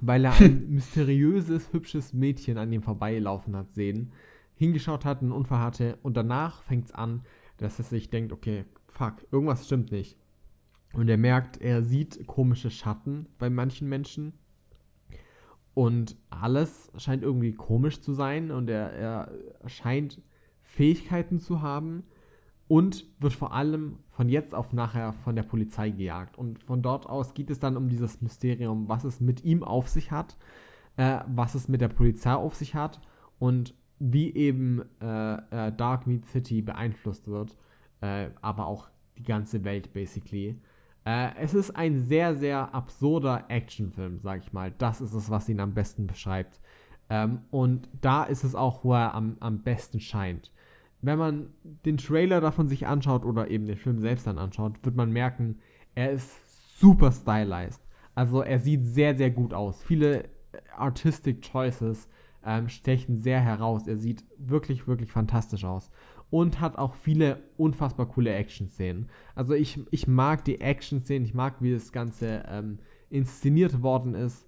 weil er ein *laughs* mysteriöses, hübsches Mädchen an ihm vorbeilaufen hat sehen, hingeschaut hat, einen Unfall hatte und danach fängt es an, dass er sich denkt, okay, fuck, irgendwas stimmt nicht. Und er merkt, er sieht komische Schatten bei manchen Menschen und alles scheint irgendwie komisch zu sein und er, er scheint Fähigkeiten zu haben, und wird vor allem von jetzt auf nachher von der Polizei gejagt. Und von dort aus geht es dann um dieses Mysterium, was es mit ihm auf sich hat, äh, was es mit der Polizei auf sich hat und wie eben äh, äh, Dark Meat City beeinflusst wird, äh, aber auch die ganze Welt basically. Äh, es ist ein sehr, sehr absurder Actionfilm, sag ich mal. Das ist es, was ihn am besten beschreibt. Ähm, und da ist es auch, wo er am, am besten scheint wenn man den Trailer davon sich anschaut oder eben den Film selbst dann anschaut, wird man merken, er ist super stylized. Also er sieht sehr, sehr gut aus. Viele Artistic Choices ähm, stechen sehr heraus. Er sieht wirklich, wirklich fantastisch aus. Und hat auch viele unfassbar coole Action-Szenen. Also ich, ich mag die Action-Szenen, ich mag, wie das Ganze ähm, inszeniert worden ist.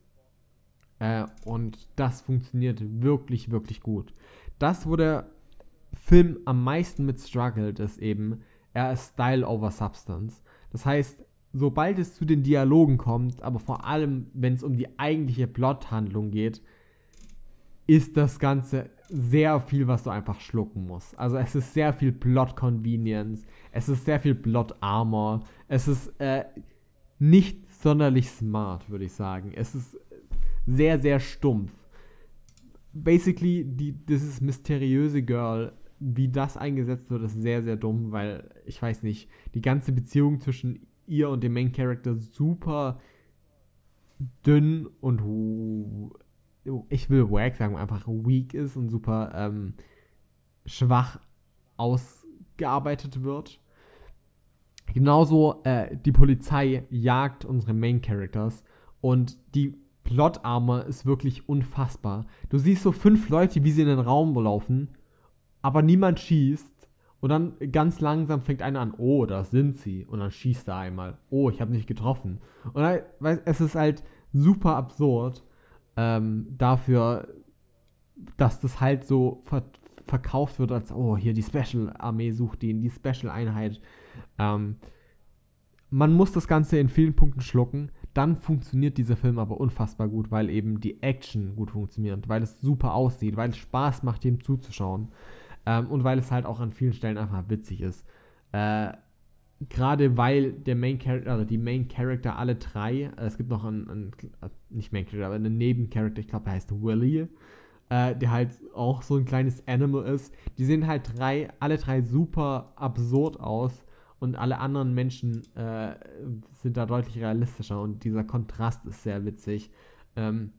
Äh, und das funktioniert wirklich, wirklich gut. Das wurde Film am meisten mit struggelt, ist eben, er ist Style over Substance. Das heißt, sobald es zu den Dialogen kommt, aber vor allem, wenn es um die eigentliche Plothandlung geht, ist das Ganze sehr viel, was du einfach schlucken musst. Also es ist sehr viel Plot Convenience, es ist sehr viel Plot Armor, es ist äh, nicht sonderlich smart, würde ich sagen. Es ist sehr, sehr stumpf. Basically, die, dieses mysteriöse Girl wie das eingesetzt wird, ist sehr, sehr dumm, weil ich weiß nicht, die ganze Beziehung zwischen ihr und dem Main Character super dünn und ich will wack sagen, einfach weak ist und super ähm, schwach ausgearbeitet wird. Genauso äh, die Polizei jagt unsere Main Characters und die Plot Armor ist wirklich unfassbar. Du siehst so fünf Leute, wie sie in den Raum laufen aber niemand schießt. Und dann ganz langsam fängt einer an, oh, da sind sie. Und dann schießt er einmal. Oh, ich habe nicht getroffen. Und dann, es ist halt super absurd ähm, dafür, dass das halt so ver verkauft wird als, oh, hier die Special-Armee sucht ihn, die Special-Einheit. Ähm, man muss das Ganze in vielen Punkten schlucken. Dann funktioniert dieser Film aber unfassbar gut, weil eben die Action gut funktioniert, weil es super aussieht, weil es Spaß macht, ihm zuzuschauen. Ähm, und weil es halt auch an vielen Stellen einfach witzig ist. Äh, Gerade weil der Main Character, also die Main Character, alle drei, äh, es gibt noch einen, einen, äh, nicht Main Character, aber einen Nebencharakter, ich glaube, der heißt Willy, äh, der halt auch so ein kleines Animal ist. Die sehen halt drei, alle drei super absurd aus und alle anderen Menschen äh, sind da deutlich realistischer und dieser Kontrast ist sehr witzig. Ähm,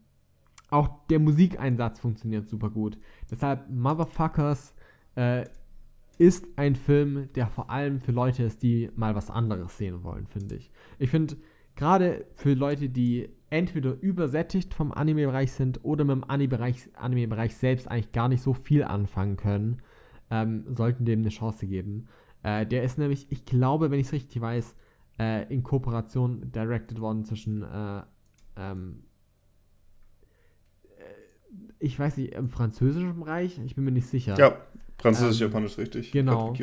auch der Musikeinsatz funktioniert super gut. Deshalb Motherfuckers äh, ist ein Film, der vor allem für Leute ist, die mal was anderes sehen wollen, finde ich. Ich finde, gerade für Leute, die entweder übersättigt vom Anime-Bereich sind oder mit dem Anime-Bereich Anime selbst eigentlich gar nicht so viel anfangen können, ähm, sollten dem eine Chance geben. Äh, der ist nämlich, ich glaube, wenn ich es richtig weiß, äh, in Kooperation directed worden zwischen, äh, ähm, äh, ich weiß nicht, im französischen Bereich, ich bin mir nicht sicher. Ja, französisch, ähm, richtig. Genau.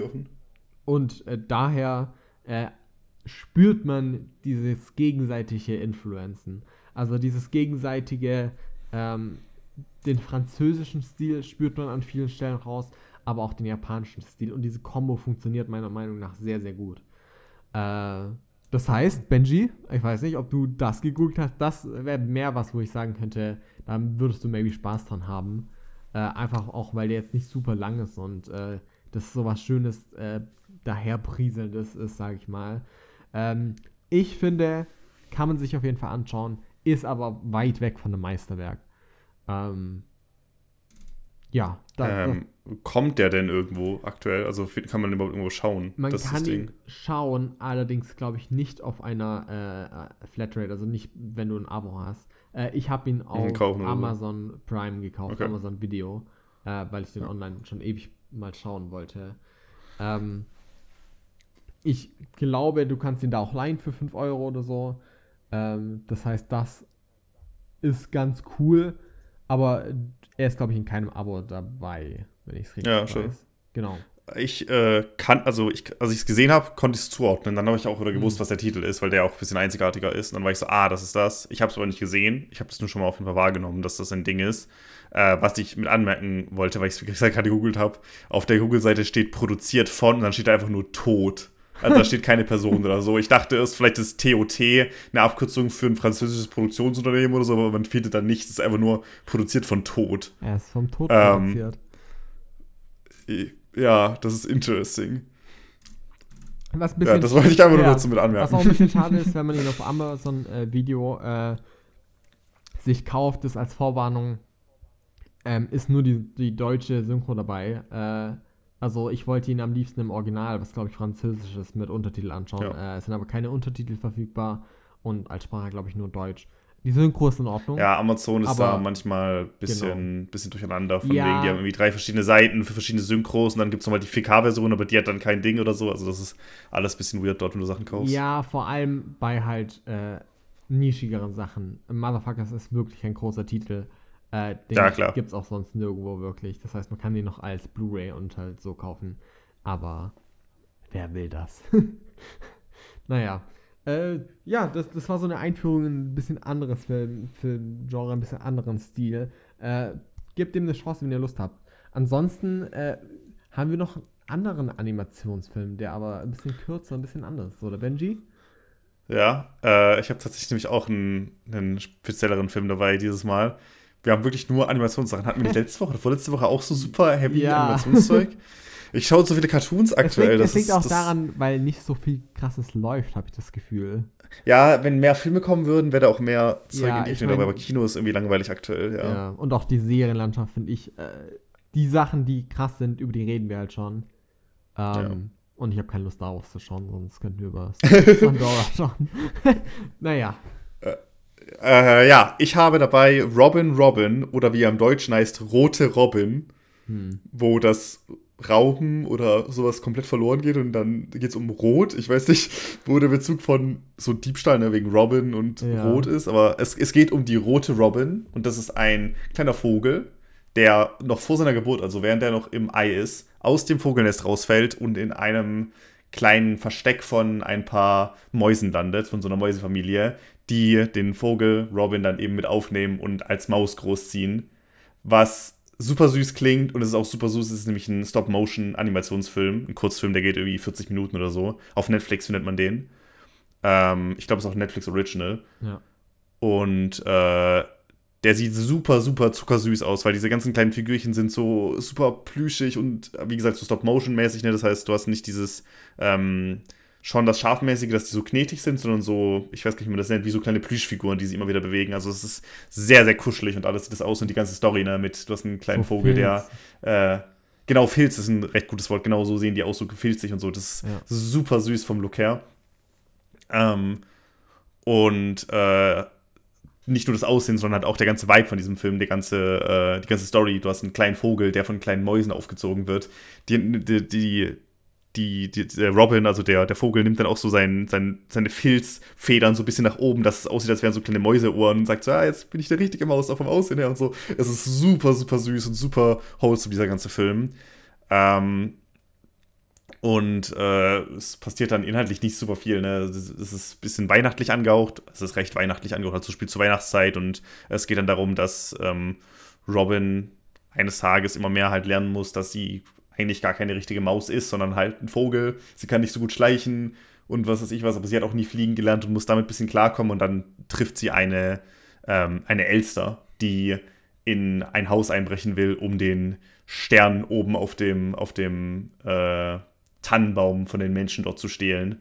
Und äh, daher äh, spürt man dieses gegenseitige Influenzen. Also dieses gegenseitige, ähm, den französischen Stil spürt man an vielen Stellen raus, aber auch den japanischen Stil. Und diese Combo funktioniert meiner Meinung nach sehr, sehr gut. Äh, das heißt, Benji, ich weiß nicht, ob du das gegoogelt hast, das wäre mehr was, wo ich sagen könnte, da würdest du maybe Spaß dran haben. Äh, einfach auch, weil der jetzt nicht super lang ist und äh, das so was Schönes, äh, daherprieselndes ist, sage ich mal. Ähm, ich finde, kann man sich auf jeden Fall anschauen, ist aber weit weg von einem Meisterwerk. Ähm, ja. Da, ähm, kommt der denn irgendwo aktuell? Also kann man überhaupt irgendwo schauen? Man kann ihn schauen, allerdings glaube ich nicht auf einer äh, Flatrate, also nicht, wenn du ein Abo hast. Äh, ich habe ihn auf Amazon so. Prime gekauft, okay. Amazon Video, äh, weil ich den ja. online schon ewig mal schauen wollte. Ähm, ich glaube, du kannst ihn da auch leihen für 5 Euro oder so. Ähm, das heißt, das ist ganz cool, aber er ist, glaube ich, in keinem Abo dabei, wenn ich es richtig ja, weiß. Schön. Genau. Ich äh, kann, also ich, als ich es gesehen habe, konnte ich es zuordnen. Dann habe ich auch wieder gewusst, mhm. was der Titel ist, weil der auch ein bisschen einzigartiger ist. Und dann war ich so, ah, das ist das. Ich habe es aber nicht gesehen. Ich habe es nur schon mal auf jeden Fall wahrgenommen, dass das ein Ding ist. Äh, was ich mit anmerken wollte, weil ich es, gerade gegoogelt habe. Auf der Google-Seite steht produziert von und dann steht da einfach nur tot. Also da steht keine Person oder so. Ich dachte erst, vielleicht ist TOT eine Abkürzung für ein französisches Produktionsunternehmen oder so, aber man findet dann nicht. Es ist einfach nur produziert von Tod. Er ist vom Tod ähm, produziert. Ja, das ist interesting. Was bisschen, ja, das wollte ich einfach ja, nur dazu mit anmerken. Was auch ein bisschen schade ist, wenn man ihn auf Amazon äh, Video äh, sich kauft, ist als Vorwarnung, ähm, ist nur die, die deutsche Synchro dabei. Äh, also ich wollte ihn am liebsten im Original, was glaube ich französisch ist, mit Untertitel anschauen. Ja. Äh, es sind aber keine Untertitel verfügbar und als Sprache glaube ich nur Deutsch. Die Synchro ist in Ordnung. Ja, Amazon ist da manchmal ein bisschen, genau. bisschen durcheinander. Von ja. wegen, die haben irgendwie drei verschiedene Seiten für verschiedene Synchros und dann gibt es nochmal die 4K-Version, aber die hat dann kein Ding oder so. Also das ist alles ein bisschen weird dort, wenn du Sachen kaufst. Ja, vor allem bei halt äh, nischigeren Sachen. Motherfuckers ist wirklich ein großer Titel. Äh, den ja, klar. Gibt es auch sonst nirgendwo wirklich. Das heißt, man kann den noch als Blu-ray und halt so kaufen. Aber wer will das? *laughs* naja. Äh, ja, das, das war so eine Einführung in ein bisschen anderes für, für Genre, ein bisschen anderen Stil. Äh, gebt dem eine Chance, wenn ihr Lust habt. Ansonsten äh, haben wir noch einen anderen Animationsfilm, der aber ein bisschen kürzer, ein bisschen anders ist, oder Benji? Ja, äh, ich habe tatsächlich nämlich auch einen, einen spezielleren Film dabei dieses Mal wir haben wirklich nur Animationssachen. Hatten wir nicht *laughs* letzte Woche oder vorletzte Woche auch so super heavy ja. Animationszeug? *laughs* Ich schaue so viele Cartoons aktuell. Das liegt, das liegt auch das daran, weil nicht so viel krasses läuft, habe ich das Gefühl. Ja, wenn mehr Filme kommen würden, wäre da auch mehr Zeug ja, in die Richtung dabei. Aber Kino ist irgendwie langweilig aktuell, ja. ja und auch die Serienlandschaft finde ich, äh, die Sachen, die krass sind, über die reden wir halt schon. Ähm, ja. Und ich habe keine Lust darauf zu schauen, sonst könnten wir über *laughs* Pandora schauen. *laughs* naja. Äh, äh, ja, ich habe dabei Robin Robin oder wie er im Deutschen heißt, Rote Robin, hm. wo das Rauchen oder sowas komplett verloren geht und dann geht es um Rot. Ich weiß nicht, wo der Bezug von so Diebstahl ne, wegen Robin und ja. Rot ist, aber es, es geht um die rote Robin und das ist ein kleiner Vogel, der noch vor seiner Geburt, also während er noch im Ei ist, aus dem Vogelnest rausfällt und in einem kleinen Versteck von ein paar Mäusen landet, von so einer Mäusefamilie, die den Vogel Robin dann eben mit aufnehmen und als Maus großziehen. Was super süß klingt und es ist auch super süß. Es ist nämlich ein Stop-Motion-Animationsfilm, ein Kurzfilm, der geht irgendwie 40 Minuten oder so. Auf Netflix findet man den. Ähm, ich glaube, es ist auch Netflix Original. Ja. Und äh, der sieht super, super zuckersüß aus, weil diese ganzen kleinen Figürchen sind so super plüschig und wie gesagt, so Stop-Motion-mäßig. Ne? Das heißt, du hast nicht dieses. Ähm, schon das Schafmäßige, dass die so knetig sind, sondern so, ich weiß gar nicht, wie man das nennt, wie so kleine Plüschfiguren, die sich immer wieder bewegen. Also es ist sehr, sehr kuschelig und alles sieht das aus und die ganze Story, ne, mit, du hast einen kleinen so Vogel, Filz. der, äh, genau, Filz ist ein recht gutes Wort, genau so sehen die aus, so gefilzig und so. Das ist ja. super süß vom Look her. Ähm, und äh, nicht nur das Aussehen, sondern halt auch der ganze Vibe von diesem Film, die ganze, äh, die ganze Story. Du hast einen kleinen Vogel, der von kleinen Mäusen aufgezogen wird. Die, die, die, die, die der Robin, also der, der Vogel, nimmt dann auch so sein, sein, seine Filzfedern so ein bisschen nach oben, dass es aussieht, als wären so kleine Mäuseohren und sagt so, ah, jetzt bin ich der richtige Maus, auch vom Aussehen her und so. Es ist super, super süß und super wholesome, dieser ganze Film. Ähm, und äh, es passiert dann inhaltlich nicht super viel. Ne? Es ist ein bisschen weihnachtlich angehaucht. Es ist recht weihnachtlich angehaucht, also spielt zur Weihnachtszeit. Und es geht dann darum, dass ähm, Robin eines Tages immer mehr halt lernen muss, dass sie eigentlich gar keine richtige Maus ist, sondern halt ein Vogel. Sie kann nicht so gut schleichen und was weiß ich was, aber sie hat auch nie fliegen gelernt und muss damit ein bisschen klarkommen. Und dann trifft sie eine, ähm, eine Elster, die in ein Haus einbrechen will, um den Stern oben auf dem, auf dem äh, Tannenbaum von den Menschen dort zu stehlen.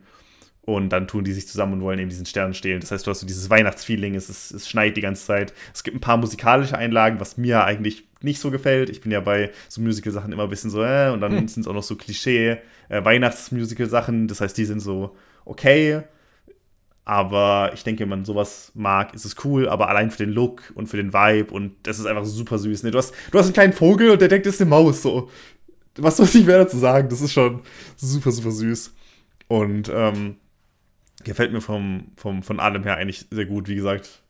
Und dann tun die sich zusammen und wollen eben diesen Stern stehlen. Das heißt, du hast so dieses Weihnachtsfeeling, es, es, es schneit die ganze Zeit. Es gibt ein paar musikalische Einlagen, was mir eigentlich nicht so gefällt. Ich bin ja bei so Musical-Sachen immer ein bisschen so, äh, und dann hm. sind es auch noch so Klischee-Weihnachtsmusical-Sachen. Äh, das heißt, die sind so okay. Aber ich denke, wenn man sowas mag, ist es cool. Aber allein für den Look und für den Vibe und das ist einfach super süß. Ne? Du, hast, du hast einen kleinen Vogel und der denkt, das ist eine Maus. So. Was soll ich mehr dazu sagen? Das ist schon super, super süß. Und ähm, gefällt mir vom, vom, von allem her eigentlich sehr gut. Wie gesagt,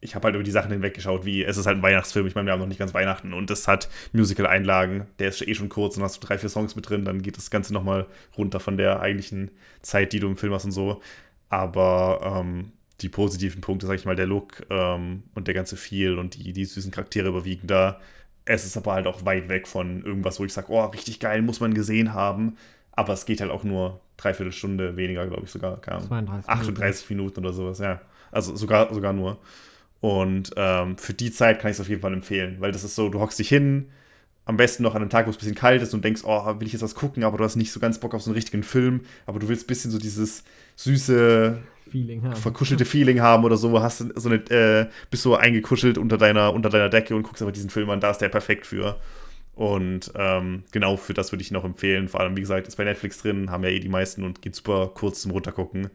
ich habe halt über die Sachen hinweggeschaut, wie es ist halt ein Weihnachtsfilm. Ich meine, wir haben noch nicht ganz Weihnachten und es hat Musical-Einlagen. Der ist eh schon kurz und hast du drei, vier Songs mit drin. Dann geht das Ganze nochmal runter von der eigentlichen Zeit, die du im Film hast und so. Aber ähm, die positiven Punkte, sag ich mal, der Look ähm, und der ganze Feel und die, die süßen Charaktere überwiegen da. Es ist aber halt auch weit weg von irgendwas, wo ich sage, oh, richtig geil, muss man gesehen haben. Aber es geht halt auch nur dreiviertel Stunde weniger, glaube ich sogar. Kam. 32 38 Minuten. Minuten oder sowas, ja. Also sogar, sogar nur. Und ähm, für die Zeit kann ich es auf jeden Fall empfehlen, weil das ist so, du hockst dich hin, am besten noch an einem Tag, wo es ein bisschen kalt ist und denkst, oh, will ich jetzt was gucken, aber du hast nicht so ganz Bock auf so einen richtigen Film, aber du willst ein bisschen so dieses süße, Feeling haben. verkuschelte Feeling haben oder so, hast so eine, äh, bist so eingekuschelt unter deiner, unter deiner Decke und guckst aber diesen Film an, da ist der perfekt für. Und ähm, genau für das würde ich noch empfehlen. Vor allem, wie gesagt, ist bei Netflix drin, haben ja eh die meisten und geht super kurz zum Runtergucken.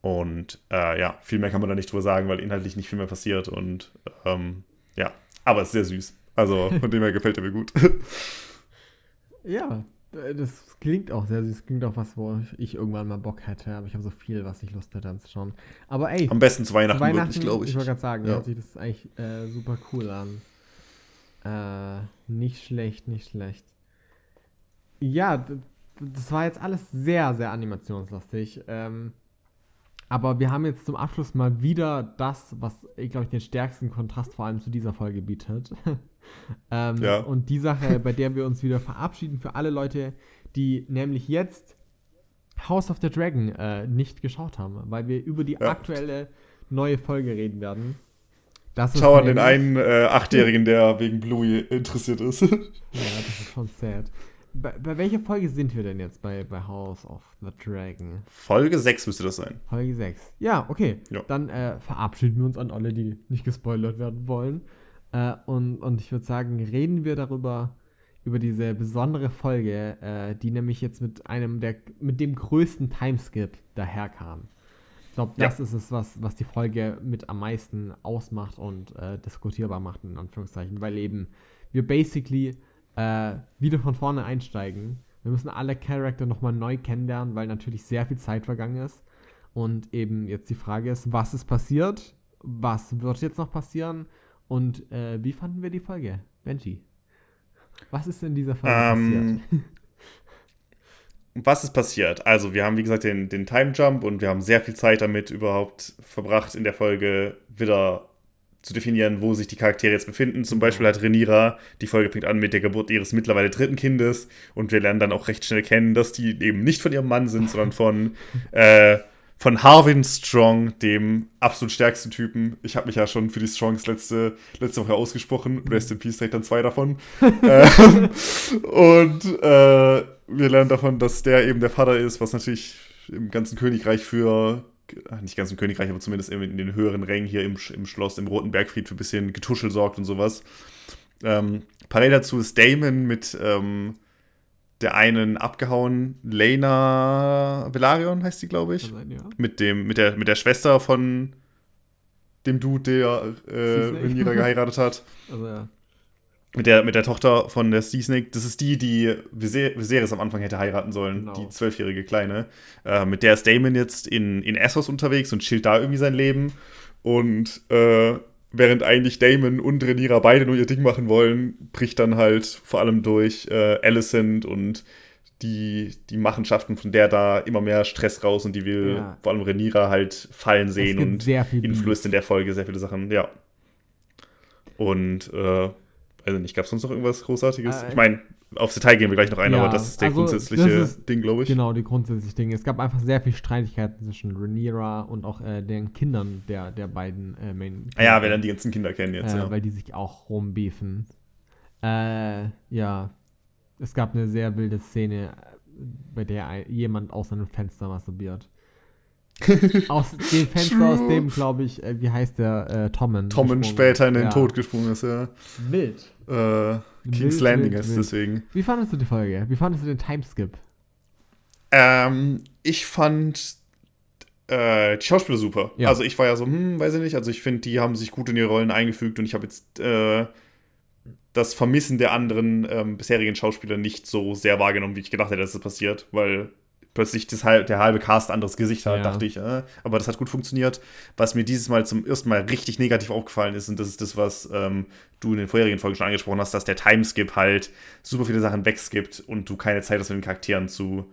Und äh, ja, viel mehr kann man da nicht drüber sagen, weil inhaltlich nicht viel mehr passiert. Und ähm, ja, aber es ist sehr süß. Also von dem her gefällt er mir gut. *laughs* ja, das klingt auch sehr süß. Das klingt auch was, wo ich irgendwann mal Bock hätte. Aber ich habe so viel, was ich Lust hätte anzuschauen. Aber ey. Am besten zu Weihnachten, Weihnachten glaube ich. Ich wollte gerade sagen, ja. hört sich das eigentlich äh, super cool an. Äh, nicht schlecht, nicht schlecht. Ja, das war jetzt alles sehr, sehr animationslastig. Ähm, aber wir haben jetzt zum Abschluss mal wieder das, was, ich glaube, den stärksten Kontrast vor allem zu dieser Folge bietet. *laughs* ähm, ja. Und die Sache, *laughs* bei der wir uns wieder verabschieden für alle Leute, die nämlich jetzt House of the Dragon äh, nicht geschaut haben, weil wir über die ja. aktuelle neue Folge reden werden. Das Schau an den einen äh, Achtjährigen, der wegen Bluey interessiert ist. *laughs* ja, das ist schon sad. Bei, bei, welcher Folge sind wir denn jetzt bei, bei House of the Dragon? Folge 6 müsste das sein. Folge 6. Ja, okay. Ja. Dann äh, verabschieden wir uns an alle, die nicht gespoilert werden wollen. Äh, und, und ich würde sagen, reden wir darüber, über diese besondere Folge, äh, die nämlich jetzt mit einem der, mit dem größten Timeskip daherkam. Ich glaube, das ja. ist es, was, was die Folge mit am meisten ausmacht und äh, diskutierbar macht, in Anführungszeichen, weil eben wir basically äh, wieder von vorne einsteigen. Wir müssen alle Charakter nochmal neu kennenlernen, weil natürlich sehr viel Zeit vergangen ist. Und eben jetzt die Frage ist, was ist passiert? Was wird jetzt noch passieren? Und äh, wie fanden wir die Folge? Benji, was ist in dieser Folge ähm, passiert? *laughs* was ist passiert? Also, wir haben, wie gesagt, den, den Time Jump und wir haben sehr viel Zeit damit überhaupt verbracht, in der Folge wieder zu definieren, wo sich die Charaktere jetzt befinden. Zum Beispiel hat Renira, die Folge fängt an mit der Geburt ihres mittlerweile dritten Kindes und wir lernen dann auch recht schnell kennen, dass die eben nicht von ihrem Mann sind, sondern von, *laughs* äh, von Harvin Strong, dem absolut stärksten Typen. Ich habe mich ja schon für die Strongs letzte, letzte Woche ausgesprochen. Rest in Peace trägt dann zwei davon. *laughs* ähm, und äh, wir lernen davon, dass der eben der Vater ist, was natürlich im ganzen Königreich für, nicht ganz im Königreich, aber zumindest in den höheren Rängen hier im, im Schloss, im Roten Bergfried für ein bisschen Getuschel sorgt und sowas. Ähm, parallel dazu ist Damon mit ähm, der einen abgehauen, Lena Velarion heißt sie, glaube ich. Sein, ja. Mit, dem, mit, der, mit der Schwester von dem Dude, der äh, Rhaenyra geheiratet hat. *laughs* Also, ja. Mit der, mit der Tochter von der Sea Snake. Das ist die, die Viserys am Anfang hätte heiraten sollen. Genau. Die zwölfjährige Kleine. Äh, mit der ist Damon jetzt in, in Essos unterwegs und chillt da irgendwie sein Leben. Und äh, während eigentlich Damon und Rhaenyra beide nur ihr Ding machen wollen, bricht dann halt vor allem durch äh, Alicent und die, die Machenschaften von der da immer mehr Stress raus und die will ja. vor allem Renira halt fallen sehen und influenzt in der Folge sehr viele Sachen, ja. Und, äh, also nicht, gab es sonst noch irgendwas Großartiges? Äh, ich meine, aufs Detail gehen wir gleich noch ein, ja, aber das ist der also, grundsätzliche ist, Ding, glaube ich. Genau, die grundsätzliche Ding. Es gab einfach sehr viel Streitigkeiten zwischen Rhaenyra und auch äh, den Kindern der, der beiden äh, Main. Ah ja, wir dann die ganzen Kinder kennen jetzt, äh, ja. Weil die sich auch rumbeefen. Äh, ja, es gab eine sehr wilde Szene, bei der jemand aus einem Fenster masturbiert. *laughs* aus dem Fenster, aus dem, glaube ich, äh, wie heißt der, äh, Tommen. Tommen später in den ja. Tod gesprungen ist, ja. Wild. Äh, King's wild, Landing ist deswegen. Wie fandest du die Folge? Wie fandest du den Timeskip? Ähm, ich fand äh, die Schauspieler super. Ja. Also ich war ja so, hm, weiß ich nicht. Also ich finde, die haben sich gut in ihre Rollen eingefügt und ich habe jetzt äh, das Vermissen der anderen ähm, bisherigen Schauspieler nicht so sehr wahrgenommen, wie ich gedacht hätte, dass das passiert, weil plötzlich das, der halbe Cast anderes Gesicht hat, ja. dachte ich, äh, aber das hat gut funktioniert. Was mir dieses Mal zum ersten Mal richtig negativ aufgefallen ist, und das ist das, was ähm, du in den vorherigen Folgen schon angesprochen hast, dass der Timeskip halt super viele Sachen wegskippt und du keine Zeit hast, mit den Charakteren zu,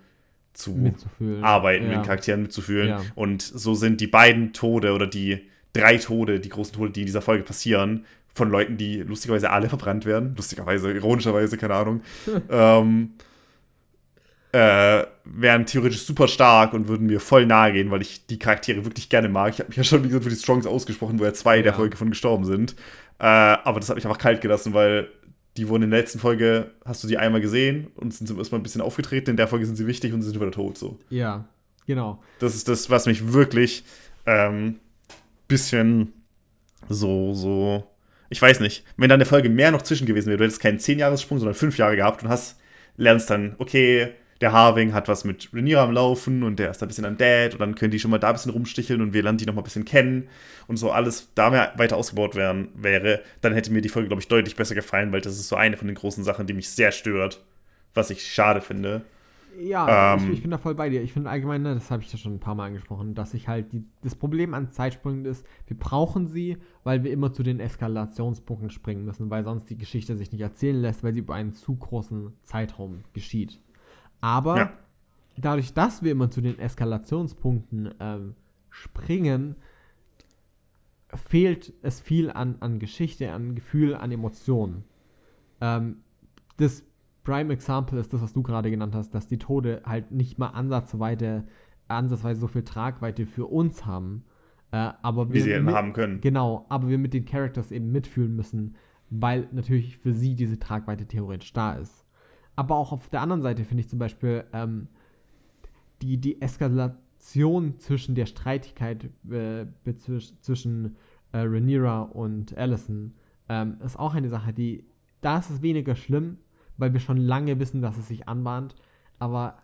zu arbeiten, ja. mit den Charakteren mitzufühlen. Ja. Und so sind die beiden Tode oder die drei Tode, die großen Tode, die in dieser Folge passieren, von Leuten, die lustigerweise alle verbrannt werden. Lustigerweise, ironischerweise, keine Ahnung. *laughs* ähm, äh, wären theoretisch super stark und würden mir voll nahe gehen, weil ich die Charaktere wirklich gerne mag. Ich habe mich ja schon, wie gesagt, für die Strongs ausgesprochen, wo ja zwei ja. der Folge von gestorben sind. Äh, aber das hat mich einfach kalt gelassen, weil die wurden in der letzten Folge, hast du die einmal gesehen und sind zum ersten Mal ein bisschen aufgetreten. In der Folge sind sie wichtig und sie sind wieder tot. So. Ja, genau. Das ist das, was mich wirklich ähm, bisschen so, so ich weiß nicht, wenn da eine Folge mehr noch zwischen gewesen wäre, du hättest keinen 10-Jahres-Sprung, sondern 5 Jahre gehabt und hast, lernst dann, okay, der Harving hat was mit Rhaenyra am Laufen und der ist da ein bisschen am Dad und dann können die schon mal da ein bisschen rumsticheln und wir lernen die noch mal ein bisschen kennen und so alles da mehr weiter ausgebaut werden wäre, dann hätte mir die Folge, glaube ich, deutlich besser gefallen, weil das ist so eine von den großen Sachen, die mich sehr stört, was ich schade finde. Ja, ähm, ich, ich, bin da voll bei dir. Ich finde allgemein, ne, das habe ich ja schon ein paar Mal angesprochen, dass ich halt die, das Problem an Zeitsprüngen ist, wir brauchen sie, weil wir immer zu den Eskalationspunkten springen müssen, weil sonst die Geschichte sich nicht erzählen lässt, weil sie über einen zu großen Zeitraum geschieht. Aber ja. dadurch, dass wir immer zu den Eskalationspunkten ähm, springen, fehlt es viel an, an Geschichte, an Gefühl, an Emotionen. Ähm, das Prime Example ist das, was du gerade genannt hast, dass die Tode halt nicht mal ansatzweise, ansatzweise so viel Tragweite für uns haben. Äh, aber Wie sie eben haben können. Genau, aber wir mit den Characters eben mitfühlen müssen, weil natürlich für sie diese Tragweite theoretisch da ist. Aber auch auf der anderen Seite finde ich zum Beispiel ähm, die, die Eskalation zwischen der Streitigkeit äh, zwischen äh, Rhaenyra und Allison ähm, ist auch eine Sache, die, da ist es weniger schlimm, weil wir schon lange wissen, dass es sich anbahnt. Aber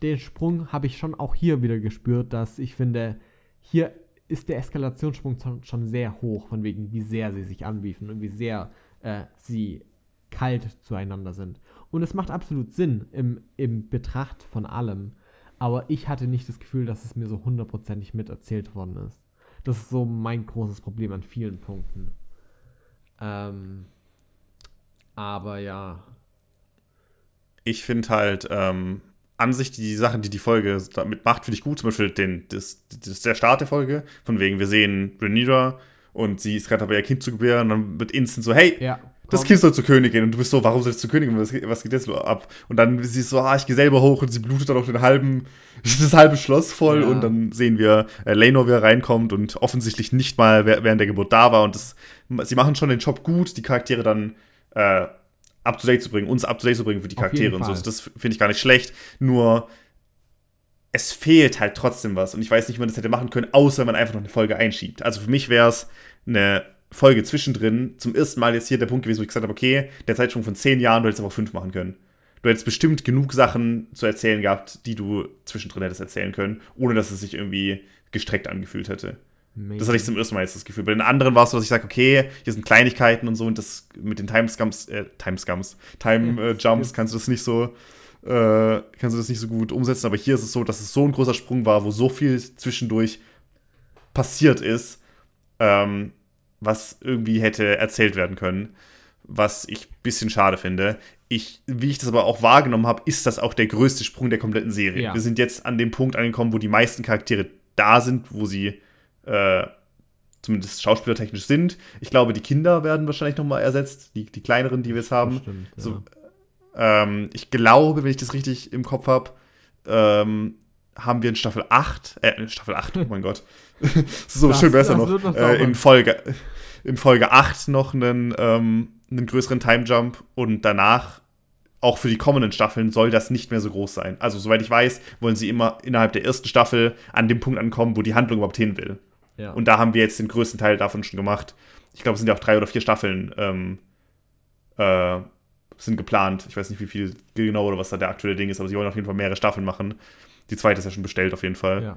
den Sprung habe ich schon auch hier wieder gespürt, dass ich finde, hier ist der Eskalationssprung schon sehr hoch, von wegen, wie sehr sie sich anbiefen und wie sehr äh, sie kalt zueinander sind. Und es macht absolut Sinn im, im Betracht von allem. Aber ich hatte nicht das Gefühl, dass es mir so hundertprozentig miterzählt worden ist. Das ist so mein großes Problem an vielen Punkten. Ähm, aber ja, ich finde halt ähm, an sich die Sachen, die die Folge damit macht, finde ich gut. Zum Beispiel den, das, das, der Start der Folge, von wegen, wir sehen Rhaenyra und sie ist gerade dabei, ihr Kind zu gebären und dann wird instant so, hey, ja, das Kind soll zur Königin und du bist so, warum soll es zur Königin, was, was geht jetzt so ab? Und dann sie ist so, ah, ich gehe selber hoch und sie blutet dann auch den halben, *laughs* das halbe Schloss voll ja. und dann sehen wir äh, Lenor, wie er reinkommt und offensichtlich nicht mal während der Geburt da war und das, sie machen schon den Job gut, die Charaktere dann äh, up to date zu bringen, uns up to date zu bringen für die Charaktere und so. Also das finde ich gar nicht schlecht. Nur es fehlt halt trotzdem was. Und ich weiß nicht, wie man das hätte machen können, außer wenn man einfach noch eine Folge einschiebt. Also für mich wäre es eine Folge zwischendrin zum ersten Mal jetzt hier der Punkt gewesen, wo ich gesagt habe, okay, der Zeitsprung von zehn Jahren, du hättest aber fünf machen können. Du hättest bestimmt genug Sachen zu erzählen gehabt, die du zwischendrin hättest erzählen können, ohne dass es sich irgendwie gestreckt angefühlt hätte. Maybe. Das hatte ich zum ersten Mal jetzt das Gefühl. Bei den anderen war es so, dass ich sage, okay, hier sind Kleinigkeiten und so und das mit den Timescums, äh, Timescums, Time äh, Jumps kannst du das nicht so, äh, kannst du das nicht so gut umsetzen. Aber hier ist es so, dass es so ein großer Sprung war, wo so viel zwischendurch passiert ist, ähm, was irgendwie hätte erzählt werden können, was ich ein bisschen schade finde. Ich, wie ich das aber auch wahrgenommen habe, ist das auch der größte Sprung der kompletten Serie. Ja. Wir sind jetzt an dem Punkt angekommen, wo die meisten Charaktere da sind, wo sie äh, zumindest schauspielertechnisch sind. Ich glaube, die Kinder werden wahrscheinlich nochmal ersetzt, die, die kleineren, die wir jetzt haben. Stimmt, ja. so, ähm, ich glaube, wenn ich das richtig im Kopf habe, ähm, haben wir in Staffel 8, äh, Staffel 8, oh mein Gott, *laughs* so das, schön besser noch, äh, in, Folge, in Folge 8 noch einen, ähm, einen größeren Time Jump und danach auch für die kommenden Staffeln soll das nicht mehr so groß sein. Also, soweit ich weiß, wollen sie immer innerhalb der ersten Staffel an dem Punkt ankommen, wo die Handlung überhaupt hin will. Ja. Und da haben wir jetzt den größten Teil davon schon gemacht. Ich glaube, es sind ja auch drei oder vier Staffeln ähm, äh, sind geplant. Ich weiß nicht, wie viel genau oder was da der aktuelle Ding ist, aber sie wollen auf jeden Fall mehrere Staffeln machen. Die zweite ist ja schon bestellt, auf jeden Fall. Ja.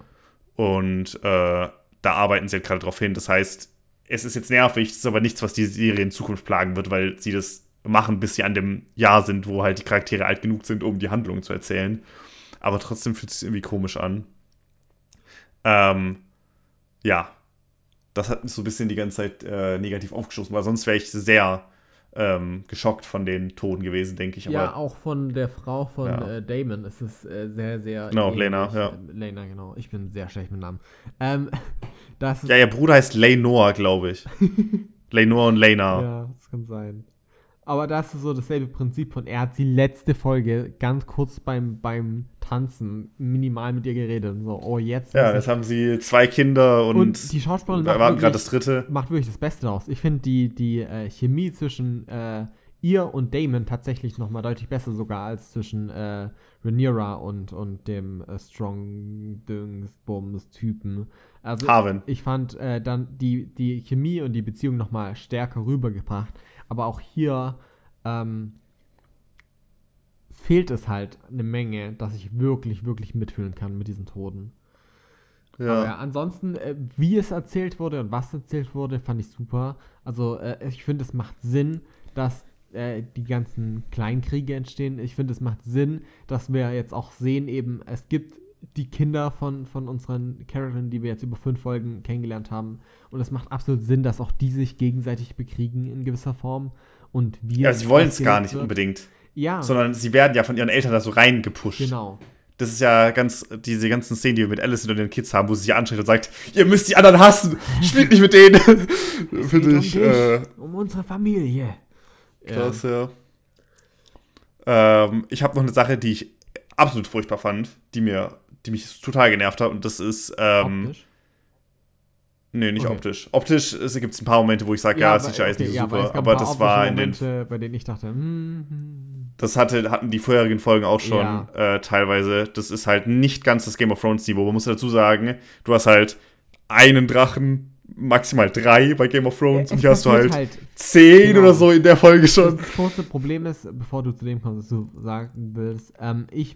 Und äh, da arbeiten sie halt gerade drauf hin. Das heißt, es ist jetzt nervig, es ist aber nichts, was die Serie in Zukunft plagen wird, weil sie das machen, bis sie an dem Jahr sind, wo halt die Charaktere alt genug sind, um die Handlung zu erzählen. Aber trotzdem fühlt es sich irgendwie komisch an. Ähm, ja, das hat mich so ein bisschen die ganze Zeit äh, negativ aufgestoßen, weil sonst wäre ich sehr ähm, geschockt von den Toten gewesen, denke ich. Aber, ja, auch von der Frau von ja. äh, Damon ist es äh, sehr, sehr. Genau, Lena, ja. Lena, genau. Ich bin sehr schlecht mit Namen. Ähm, *laughs* das ja, ihr Bruder heißt Lenore, glaube ich. *laughs* Lenore und Lena. Ja, das kann sein. Aber das ist so dasselbe Prinzip von, er hat die letzte Folge ganz kurz beim, beim Tanzen minimal mit ihr geredet. So, oh, jetzt. Ja, jetzt haben sie zwei Kinder und, und die Schauspielerin macht gerade das dritte. Macht wirklich das Beste daraus. Ich finde die, die äh, Chemie zwischen äh, ihr und Damon tatsächlich nochmal deutlich besser sogar als zwischen äh, Rhaenyra und, und dem äh, Strong Dingsbums Typen. Also Harvin. ich fand äh, dann die, die Chemie und die Beziehung nochmal stärker rübergebracht aber auch hier ähm, fehlt es halt eine Menge, dass ich wirklich, wirklich mitfühlen kann mit diesen Toten. Ja. Ja, ansonsten, äh, wie es erzählt wurde und was erzählt wurde, fand ich super. Also äh, ich finde, es macht Sinn, dass äh, die ganzen Kleinkriege entstehen. Ich finde, es macht Sinn, dass wir jetzt auch sehen, eben, es gibt die Kinder von, von unseren Charakteren, die wir jetzt über fünf Folgen kennengelernt haben. Und es macht absolut Sinn, dass auch die sich gegenseitig bekriegen in gewisser Form. Und wir. Ja, sie wollen es gar nicht wird. unbedingt. Ja. Sondern sie werden ja von ihren Eltern da so reingepusht. Genau. Das ist ja ganz, diese ganzen Szenen, die wir mit Alice und den Kids haben, wo sie sich anschreit und sagt, ihr müsst die anderen hassen, spielt nicht mit denen. Finde ich. Um, äh, um unsere Familie. Krass, ja. ja. Ähm, ich habe noch eine Sache, die ich absolut furchtbar fand, die mir die mich total genervt hat. Und das ist. Ähm, optisch? Nee, nicht okay. optisch. Optisch gibt es ein paar Momente, wo ich sage, ja, ja CGI ist nicht ja, super. Aber, aber das war in den. Momente, bei denen ich dachte, hm, hm. Das hatte, hatten die vorherigen Folgen auch schon ja. äh, teilweise. Das ist halt nicht ganz das Game of Thrones Niveau. Man muss dazu sagen, du hast halt einen Drachen, maximal drei bei Game of Thrones. und hier hast du halt, halt zehn genau. oder so in der Folge schon. Das große Problem ist, bevor du zu dem kommst, was du sagen willst, ähm, ich.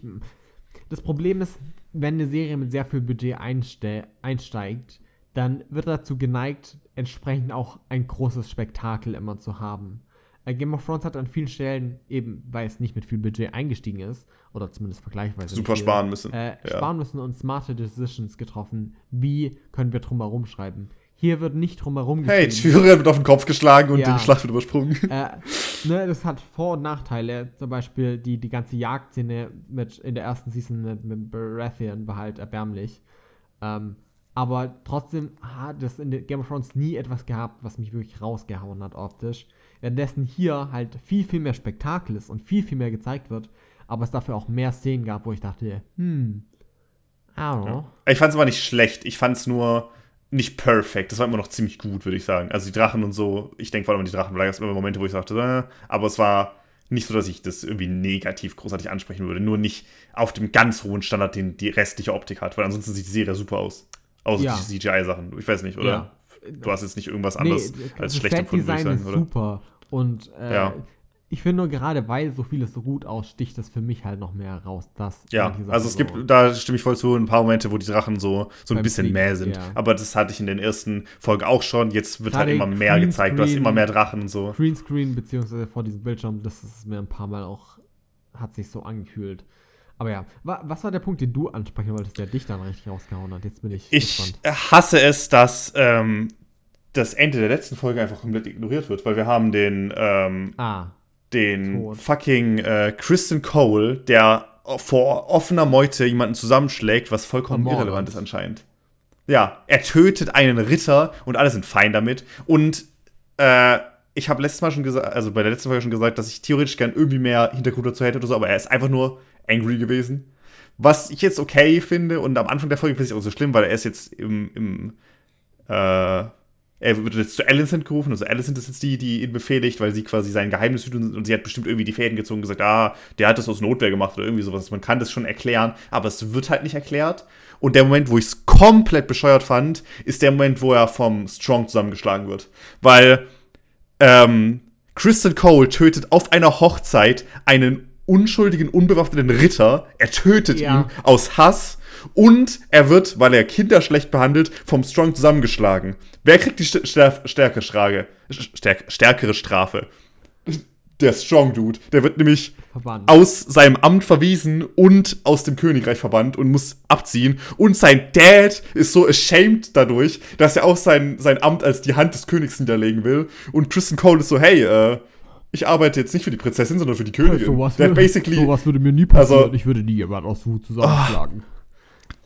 Das Problem ist, wenn eine Serie mit sehr viel Budget einsteigt, dann wird dazu geneigt, entsprechend auch ein großes Spektakel immer zu haben. Äh, Game of Thrones hat an vielen Stellen, eben weil es nicht mit viel Budget eingestiegen ist, oder zumindest vergleichsweise. Super viel, sparen müssen. Äh, ja. Sparen müssen und smarte Decisions getroffen. Wie können wir drumherum schreiben? Hier wird nicht drumherum Hey, Tyrion wird auf den Kopf geschlagen und ja. die Schlacht wird übersprungen. Äh, ne, das hat Vor- und Nachteile. Zum Beispiel die, die ganze Jagdszene mit, in der ersten Season mit, mit Baratheon war halt erbärmlich. Ähm, aber trotzdem hat es in Game of Thrones nie etwas gehabt, was mich wirklich rausgehauen hat optisch. Währenddessen hier halt viel, viel mehr Spektakel ist und viel, viel mehr gezeigt wird. Aber es dafür auch mehr Szenen gab, wo ich dachte, hm, I don't know. Ich fand es aber nicht schlecht. Ich fand es nur nicht perfekt. Das war immer noch ziemlich gut, würde ich sagen. Also die Drachen und so, ich denke vor allem an die Drachen, gab es immer Momente, wo ich sagte, äh, aber es war Nicht so, dass ich das irgendwie negativ großartig ansprechen würde, nur nicht auf dem ganz hohen Standard, den die restliche Optik hat, weil ansonsten sieht die Serie super aus. Außer ja. die CGI-Sachen. Ich weiß nicht, oder? Ja. Du hast jetzt nicht irgendwas anderes nee, als schlecht empfunden, würde ich sagen, oder? super. Und äh, ja ich finde nur gerade, weil so vieles so gut aussticht, das für mich halt noch mehr raus. Das ja, also es so. gibt, da stimme ich voll zu, ein paar Momente, wo die Drachen so, so ein bisschen mehr sind. Ja. Aber das hatte ich in den ersten Folgen auch schon. Jetzt wird gerade halt immer mehr gezeigt. Du hast immer mehr Drachen und so. Greenscreen, beziehungsweise vor diesem Bildschirm, das ist mir ein paar Mal auch, hat sich so angekühlt. Aber ja, was war der Punkt, den du ansprechen wolltest, der dich dann richtig rausgehauen hat? Jetzt bin ich. Ich gespannt. hasse es, dass ähm, das Ende der letzten Folge einfach komplett ignoriert wird, weil wir haben den. Ähm, ah den Tot. fucking äh, Kristen Cole, der vor offener Meute jemanden zusammenschlägt, was vollkommen Amorant. irrelevant ist anscheinend. Ja, er tötet einen Ritter und alle sind fein damit. Und äh, ich habe letztes Mal schon gesagt, also bei der letzten Folge schon gesagt, dass ich theoretisch gern irgendwie mehr Hintergrund dazu hätte oder so, aber er ist einfach nur angry gewesen. Was ich jetzt okay finde und am Anfang der Folge finde ich auch so schlimm, weil er ist jetzt im, im äh, er wird jetzt zu Alicent gerufen, also Alicent ist jetzt die, die ihn befehligt, weil sie quasi sein Geheimnis hütet und sie hat bestimmt irgendwie die Fäden gezogen und gesagt, ah, der hat das aus Notwehr gemacht oder irgendwie sowas. Man kann das schon erklären, aber es wird halt nicht erklärt. Und der Moment, wo ich es komplett bescheuert fand, ist der Moment, wo er vom Strong zusammengeschlagen wird. Weil ähm, Kristen Cole tötet auf einer Hochzeit einen unschuldigen, unbewaffneten Ritter. Er tötet ja. ihn aus Hass und er wird, weil er Kinder schlecht behandelt, vom Strong zusammengeschlagen. Wer kriegt die stärkere, Strage, stärkere Strafe? Der Strong Dude. Der wird nämlich verbannt. aus seinem Amt verwiesen und aus dem Königreich verbannt und muss abziehen. Und sein Dad ist so ashamed dadurch, dass er auch sein, sein Amt als die Hand des Königs niederlegen will. Und Kristen Cole ist so, hey, äh, ich arbeite jetzt nicht für die Prinzessin, sondern für die Königin. Ja, sowas, würde, basically, sowas würde mir nie passieren. Also, ich würde nie jemand aus Wut zusammenschlagen. Oh,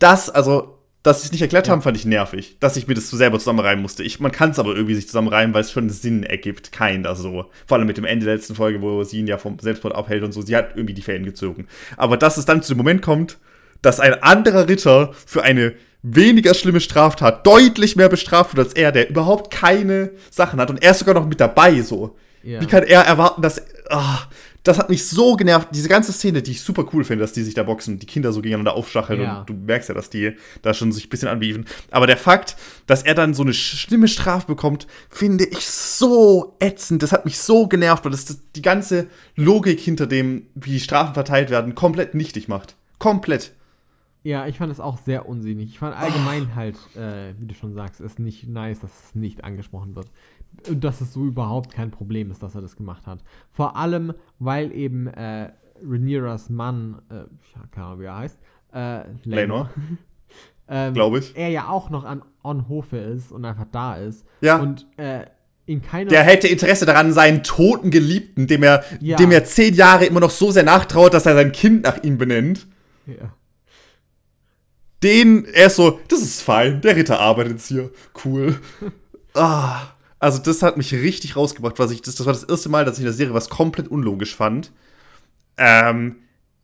das, also, dass sie es nicht erklärt ja. haben, fand ich nervig. Dass ich mir das selber zusammenreimen musste. Ich, man kann es aber irgendwie sich zusammenreimen, weil es schon Sinn ergibt. Kein, also so. Vor allem mit dem Ende der letzten Folge, wo sie ihn ja vom Selbstmord abhält und so. Sie hat irgendwie die Fäden gezogen. Aber dass es dann zu dem Moment kommt, dass ein anderer Ritter für eine weniger schlimme Straftat deutlich mehr bestraft wird als er, der überhaupt keine Sachen hat und er ist sogar noch mit dabei, so. Ja. Wie kann er erwarten, dass. Oh, das hat mich so genervt. Diese ganze Szene, die ich super cool finde, dass die sich da boxen, die Kinder so gegeneinander aufstacheln ja. und du merkst ja, dass die da schon sich ein bisschen anbiefen. Aber der Fakt, dass er dann so eine schlimme Strafe bekommt, finde ich so ätzend. Das hat mich so genervt, weil das, das die ganze Logik hinter dem, wie die Strafen verteilt werden, komplett nichtig macht. Komplett. Ja, ich fand es auch sehr unsinnig. Ich fand allgemein oh. halt, äh, wie du schon sagst, ist nicht nice, dass es nicht angesprochen wird dass es so überhaupt kein Problem ist, dass er das gemacht hat. Vor allem, weil eben äh, Rhaenyras Mann, äh, keine Ahnung, wie er heißt, äh, Lenor, *laughs* ähm, glaube ich, er ja auch noch an On Hofe ist und einfach da ist. Ja. Und äh, in keiner der hätte Interesse daran, seinen toten Geliebten, dem er, ja. dem er zehn Jahre immer noch so sehr nachtraut, dass er sein Kind nach ihm benennt. Ja. Den, er ist so, das ist fein, der Ritter arbeitet jetzt hier. Cool. *laughs* ah. Also, das hat mich richtig rausgebracht, was ich. Das, das war das erste Mal, dass ich in der Serie was komplett unlogisch fand. Ähm,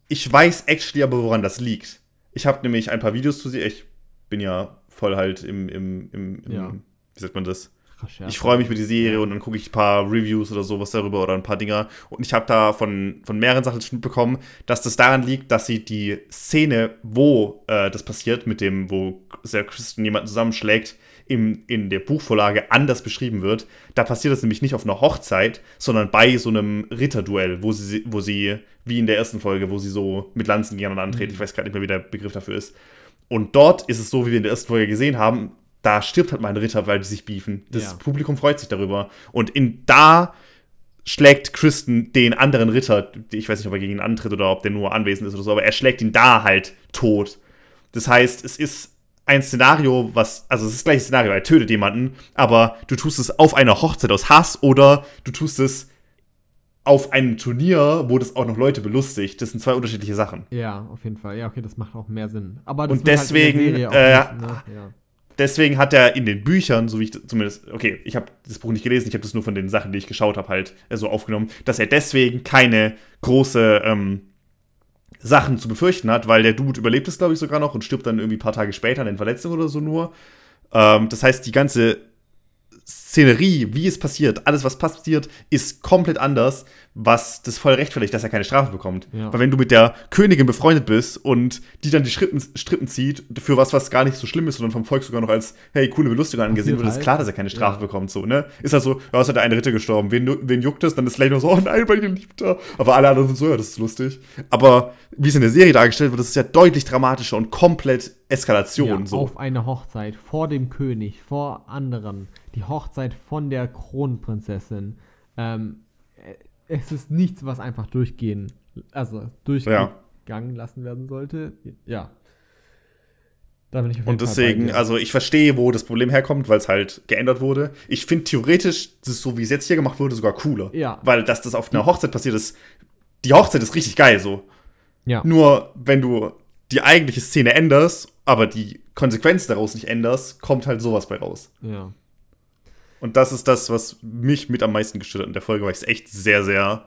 ich weiß actually aber, woran das liegt. Ich habe nämlich ein paar Videos zu sehen. Ich bin ja voll halt im, im, im, im ja. wie sagt man das? Recherche. Ich freue mich mit die Serie und dann gucke ich ein paar Reviews oder sowas darüber oder ein paar Dinger. Und ich habe da von, von mehreren Sachen mitbekommen, dass das daran liegt, dass sie die Szene, wo äh, das passiert, mit dem, wo Sir Kristen jemanden zusammenschlägt, im, in der Buchvorlage anders beschrieben wird. Da passiert das nämlich nicht auf einer Hochzeit, sondern bei so einem Ritterduell, wo sie, wo sie, wie in der ersten Folge, wo sie so mit Lanzen gegeneinander antreten. Mhm. Ich weiß gerade nicht mehr, wie der Begriff dafür ist. Und dort ist es so, wie wir in der ersten Folge gesehen haben, da stirbt halt mal ein Ritter, weil die sich beefen. Das ja. Publikum freut sich darüber. Und in da schlägt Kristen den anderen Ritter, ich weiß nicht, ob er gegen ihn antritt oder ob der nur anwesend ist oder so, aber er schlägt ihn da halt tot. Das heißt, es ist ein Szenario, was, also es ist das gleiche Szenario, er tötet jemanden, aber du tust es auf einer Hochzeit aus Hass oder du tust es auf einem Turnier, wo das auch noch Leute belustigt. Das sind zwei unterschiedliche Sachen. Ja, auf jeden Fall. Ja, okay, das macht auch mehr Sinn. Aber Und halt deswegen, halt äh, nicht, ne? ja. deswegen hat er in den Büchern, so wie ich zumindest, okay, ich habe das Buch nicht gelesen, ich habe das nur von den Sachen, die ich geschaut habe, halt äh, so aufgenommen, dass er deswegen keine große ähm, Sachen zu befürchten hat, weil der Dude überlebt es, glaube ich, sogar noch und stirbt dann irgendwie ein paar Tage später an den Verletzungen oder so nur. Ähm, das heißt, die ganze Szenerie, wie es passiert, alles, was passiert, ist komplett anders, was das voll rechtfertigt, dass er keine Strafe bekommt. Ja. Weil wenn du mit der Königin befreundet bist und die dann die Strippen, Strippen zieht, für was, was gar nicht so schlimm ist, sondern vom Volk sogar noch als, hey, coole Belustigung angesehen wird, halt. ist klar, dass er keine Strafe ja. bekommt. So, ne? Ist halt so, ja, es hat der eine Ritter gestorben, wen, wen juckt es? Dann ist Lane so, oh nein, weil ich liebt er. Aber alle anderen sind so, ja, das ist lustig. Aber wie es in der Serie dargestellt wird, das ist ja deutlich dramatischer und komplett Eskalation. Ja, so. Auf eine Hochzeit vor dem König, vor anderen. Die Hochzeit von der Kronprinzessin. Ähm, es ist nichts, was einfach durchgehen, also durchgegangen ja. lassen werden sollte. Ja. Da bin ich Und deswegen, also ich verstehe, wo das Problem herkommt, weil es halt geändert wurde. Ich finde theoretisch, das ist so wie es jetzt hier gemacht wurde, sogar cooler. Ja. Weil, dass das auf einer Hochzeit passiert ist, die Hochzeit ist richtig geil so. Ja. Nur, wenn du die eigentliche Szene änderst, aber die Konsequenz daraus nicht änderst, kommt halt sowas bei raus. Ja. Und das ist das, was mich mit am meisten gestört hat in der Folge, weil ich es echt sehr, sehr.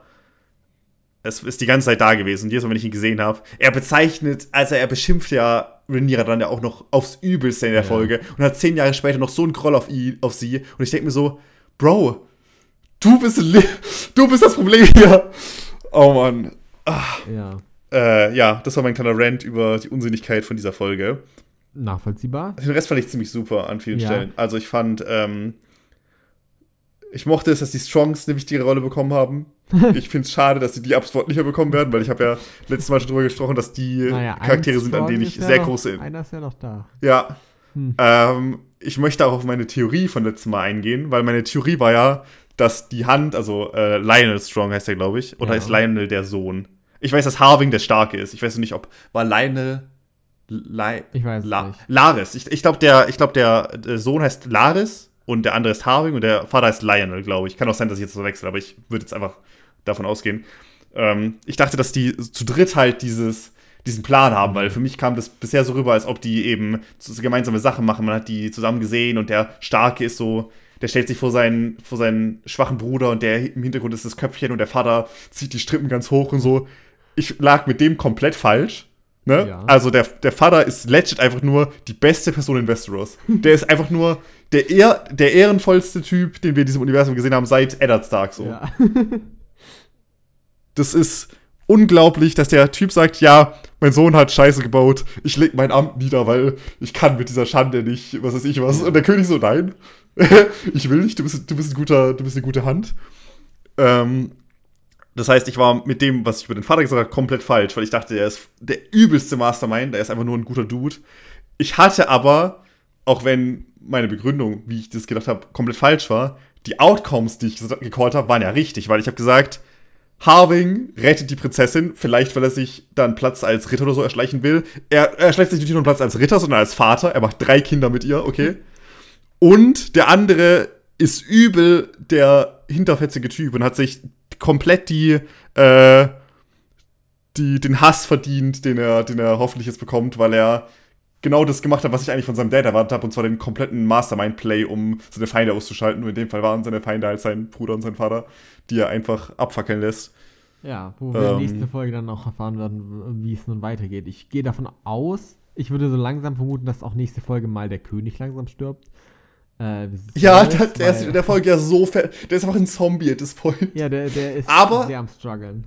Es ist die ganze Zeit da gewesen. Und jedes Mal, wenn ich ihn gesehen habe, er bezeichnet, also er beschimpft ja Rhaenyra dann ja auch noch aufs Übelste in der ja. Folge und hat zehn Jahre später noch so einen Groll auf, ihn, auf sie. Und ich denke mir so, Bro, du bist, du bist das Problem hier. Oh Mann. Ach. Ja. Äh, ja, das war mein kleiner Rant über die Unsinnigkeit von dieser Folge. Nachvollziehbar. Den Rest fand ich ziemlich super an vielen ja. Stellen. Also ich fand, ähm, ich mochte es, dass die Strongs eine wichtige Rolle bekommen haben. *laughs* ich finde es schade, dass sie die absolut nicht mehr bekommen werden, weil ich habe ja letztes Mal schon drüber gesprochen, dass die naja, Charaktere sind, an denen ich sehr noch, große. Einer ist ja noch da. Ja. Hm. Ähm, ich möchte auch auf meine Theorie von letztem Mal eingehen, weil meine Theorie war ja, dass die Hand, also äh, Lionel Strong heißt er, glaube ich, oder ja. ist Lionel der Sohn? Ich weiß, dass Harving der Starke ist. Ich weiß nicht, ob war Lionel Li ich weiß La nicht. Laris. Ich, ich glaube, der, glaub, der, der Sohn heißt Laris und der andere ist Harving und der Vater ist Lionel, glaube ich. Kann auch sein, dass ich jetzt so wechsle, aber ich würde jetzt einfach davon ausgehen. Ähm, ich dachte, dass die zu dritt halt dieses, diesen Plan haben, weil für mich kam das bisher so rüber, als ob die eben gemeinsame Sachen machen. Man hat die zusammen gesehen und der Starke ist so, der stellt sich vor seinen, vor seinen schwachen Bruder und der im Hintergrund ist das Köpfchen und der Vater zieht die Strippen ganz hoch und so. Ich lag mit dem komplett falsch. Ne? Ja. Also der, der Vater ist legit einfach nur die beste Person in Westeros. Der ist einfach nur der, ehr, der ehrenvollste Typ, den wir in diesem Universum gesehen haben, seit Eddard Stark so. Ja. *laughs* das ist unglaublich, dass der Typ sagt, ja, mein Sohn hat Scheiße gebaut, ich leg mein Amt nieder, weil ich kann mit dieser Schande nicht, was weiß ich was. Und der König so, nein, *laughs* ich will nicht, du bist, du bist, ein guter, du bist eine gute Hand. Ähm, das heißt, ich war mit dem, was ich über den Vater gesagt habe, komplett falsch, weil ich dachte, er ist der übelste Mastermind, er ist einfach nur ein guter Dude. Ich hatte aber, auch wenn meine Begründung, wie ich das gedacht habe, komplett falsch war, die Outcomes, die ich gecallt habe, waren ja richtig, weil ich habe gesagt, Harving rettet die Prinzessin, vielleicht weil er sich dann Platz als Ritter oder so erschleichen will. Er, er erschleicht sich nicht nur Platz als Ritter, sondern als Vater. Er macht drei Kinder mit ihr, okay. Und der andere ist übel der hinterfetzige Typ und hat sich komplett die, äh, die, den Hass verdient, den er, den er hoffentlich jetzt bekommt, weil er genau das gemacht hat, was ich eigentlich von seinem Dad erwartet habe, und zwar den kompletten Mastermind-Play, um seine Feinde auszuschalten. Und in dem Fall waren seine Feinde halt sein Bruder und sein Vater, die er einfach abfackeln lässt. Ja, wo wir ähm, nächste Folge dann auch erfahren werden, wie es nun weitergeht. Ich gehe davon aus, ich würde so langsam vermuten, dass auch nächste Folge mal der König langsam stirbt. Äh, ja, der, der ist in der Folge ja so fett. Der ist einfach ein Zombie at this point. Ja, der, der ist Aber sehr am struggeln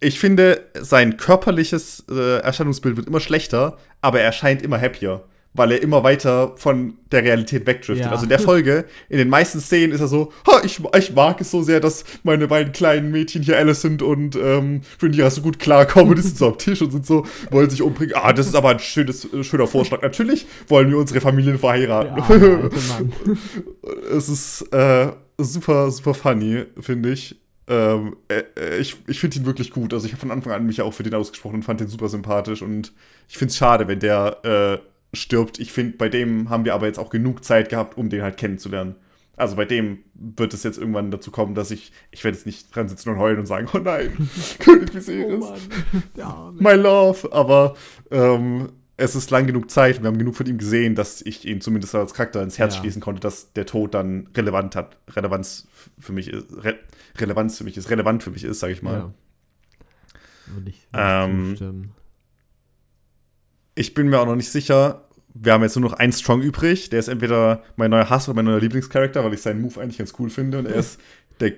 ich finde, sein körperliches äh, Erscheinungsbild wird immer schlechter, aber er erscheint immer happier, weil er immer weiter von der Realität wegdriftet. Ja. Also in der Folge, in den meisten Szenen ist er so, ha, ich, ich mag es so sehr, dass meine beiden kleinen Mädchen hier Alicent und ähm, Rhaenyra so gut klarkommen die sind so am Tisch und sind so, wollen sich umbringen. Ah, das ist aber ein schönes, äh, schöner Vorschlag. Natürlich wollen wir unsere Familien verheiraten. Ja, *laughs* es ist äh, super, super funny, finde ich. Ähm, äh, äh, ich ich finde ihn wirklich gut. Also ich habe von Anfang an mich auch für den ausgesprochen und fand den super sympathisch. Und ich finde es schade, wenn der äh, stirbt. Ich finde, bei dem haben wir aber jetzt auch genug Zeit gehabt, um den halt kennenzulernen. Also bei dem wird es jetzt irgendwann dazu kommen, dass ich, ich werde jetzt nicht dran sitzen und heulen und sagen, oh nein, *laughs* *laughs* König Viserys, oh my love. Aber ähm, es ist lang genug Zeit, wir haben genug von ihm gesehen, dass ich ihn zumindest als Charakter ins Herz ja. schließen konnte, dass der Tod dann relevant hat, Relevanz für mich ist, Re Relevanz für mich ist, relevant für mich ist, sage ich mal. Ja. Würde ich ähm, ich bin mir auch noch nicht sicher, wir haben jetzt nur noch einen Strong übrig. Der ist entweder mein neuer Hass oder mein neuer Lieblingscharakter, weil ich seinen Move eigentlich ganz cool finde. Und er ist der,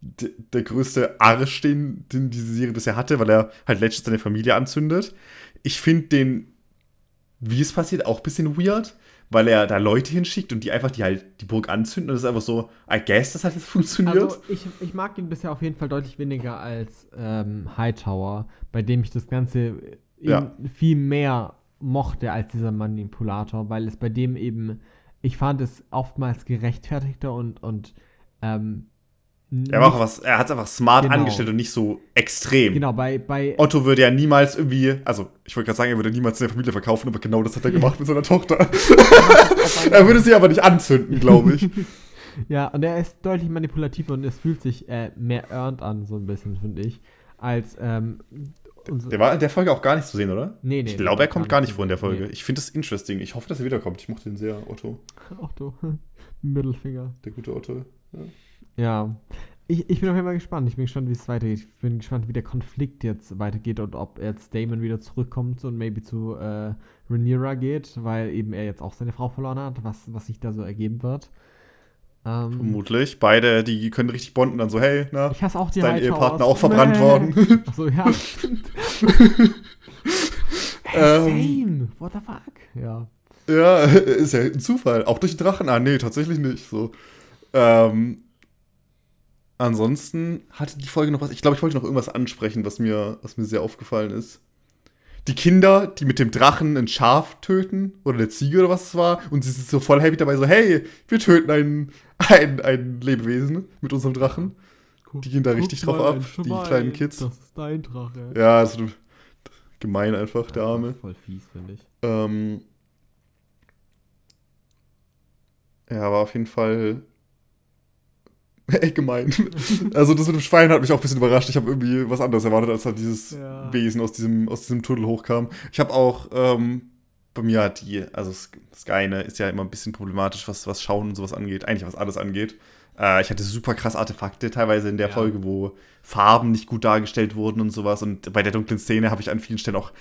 der, der größte Arsch, den, den diese Serie bisher hatte, weil er halt letztens seine Familie anzündet. Ich finde den, wie es passiert, auch ein bisschen weird, weil er da Leute hinschickt und die einfach die halt die Burg anzünden. Und das ist einfach so, I guess, das hat jetzt funktioniert. Also ich, ich mag ihn bisher auf jeden Fall deutlich weniger als ähm, Hightower, bei dem ich das Ganze ja. viel mehr mochte als dieser Manipulator, weil es bei dem eben, ich fand es oftmals gerechtfertigter und, und ähm, er, war auch was, er hat es einfach smart genau. angestellt und nicht so extrem. Genau, bei, bei Otto würde ja niemals irgendwie, also ich wollte gerade sagen, er würde niemals seine Familie verkaufen, aber genau das hat er gemacht mit seiner Tochter. *laughs* *laughs* er würde sie aber nicht anzünden, glaube ich. *laughs* ja, und er ist deutlich manipulativ und es fühlt sich äh, mehr earned an, so ein bisschen, finde ich, als ähm, der war in der Folge auch gar nicht zu sehen, oder? Nee, nee. Ich glaube, er kommt gar nicht vor in der Folge. Nee. Ich finde das interesting. Ich hoffe, dass er wiederkommt. Ich mochte ihn sehr, Otto. Otto. Mittelfinger. Der gute Otto. Ja. Ja. Ich, ich bin auf jeden Fall gespannt. Ich bin gespannt, wie es weitergeht. Ich bin gespannt, wie der Konflikt jetzt weitergeht und ob jetzt Damon wieder zurückkommt und maybe zu äh, Rhaenyra geht, weil eben er jetzt auch seine Frau verloren hat, was, was sich da so ergeben wird. Ähm, Vermutlich. Beide, die können richtig bonden, dann so, hey, na, ich hasse auch die ist dein Ehepartner auch verbrannt nee. worden. Achso, ja. *laughs* hey, ähm, What the fuck? Ja. Ja, *laughs* ist ja ein Zufall. Auch durch Drachen. Ah, nee, tatsächlich nicht. So. Ähm, ansonsten hatte die Folge noch was. Ich glaube, ich wollte noch irgendwas ansprechen, was mir, was mir sehr aufgefallen ist die Kinder, die mit dem Drachen ein Schaf töten oder eine Ziege oder was es war und sie sind so voll happy dabei, so hey, wir töten ein, ein, ein Lebewesen mit unserem Drachen. Guck, die gehen da richtig drauf ab, die kleinen Kids. Das ist dein Drache. Ja, das ist gemein einfach, der Arme. Voll fies, finde ich. Ähm, ja, aber auf jeden Fall *laughs* Echt gemein. Also das mit dem Schwein hat mich auch ein bisschen überrascht. Ich habe irgendwie was anderes erwartet, als da dieses ja. Wesen aus diesem, aus diesem Tunnel hochkam. Ich habe auch, ähm, bei mir hat die, also Sky ne, ist ja immer ein bisschen problematisch, was, was Schauen und sowas angeht. Eigentlich was alles angeht. Äh, ich hatte super krass Artefakte teilweise in der ja. Folge, wo Farben nicht gut dargestellt wurden und sowas. Und bei der dunklen Szene habe ich an vielen Stellen auch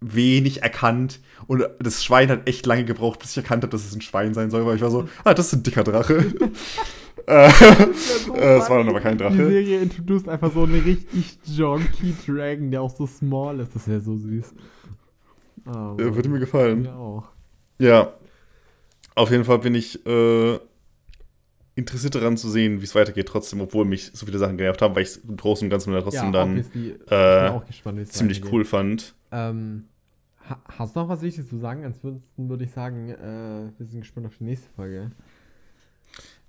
wenig erkannt. Und das Schwein hat echt lange gebraucht, bis ich erkannt habe, dass es ein Schwein sein soll, weil ich war so, *laughs* ah, das ist ein dicker Drache. *laughs* Äh, *laughs* so äh, es war dann aber kein Drache. Die Serie introduced einfach so einen richtig Jonky Dragon, der auch so small ist. Das wäre so süß. Oh, würde mir gefallen. Mir auch. Ja. Auf jeden Fall bin ich äh, interessiert daran zu sehen, wie es weitergeht, trotzdem, obwohl mich so viele Sachen genervt haben, weil ich es im Großen und Ganzen trotzdem ja, dann äh, gespannt, ziemlich cool fand. Ähm, hast du noch was Wichtiges zu sagen? Ansonsten würde ich sagen, äh, wir sind gespannt auf die nächste Folge.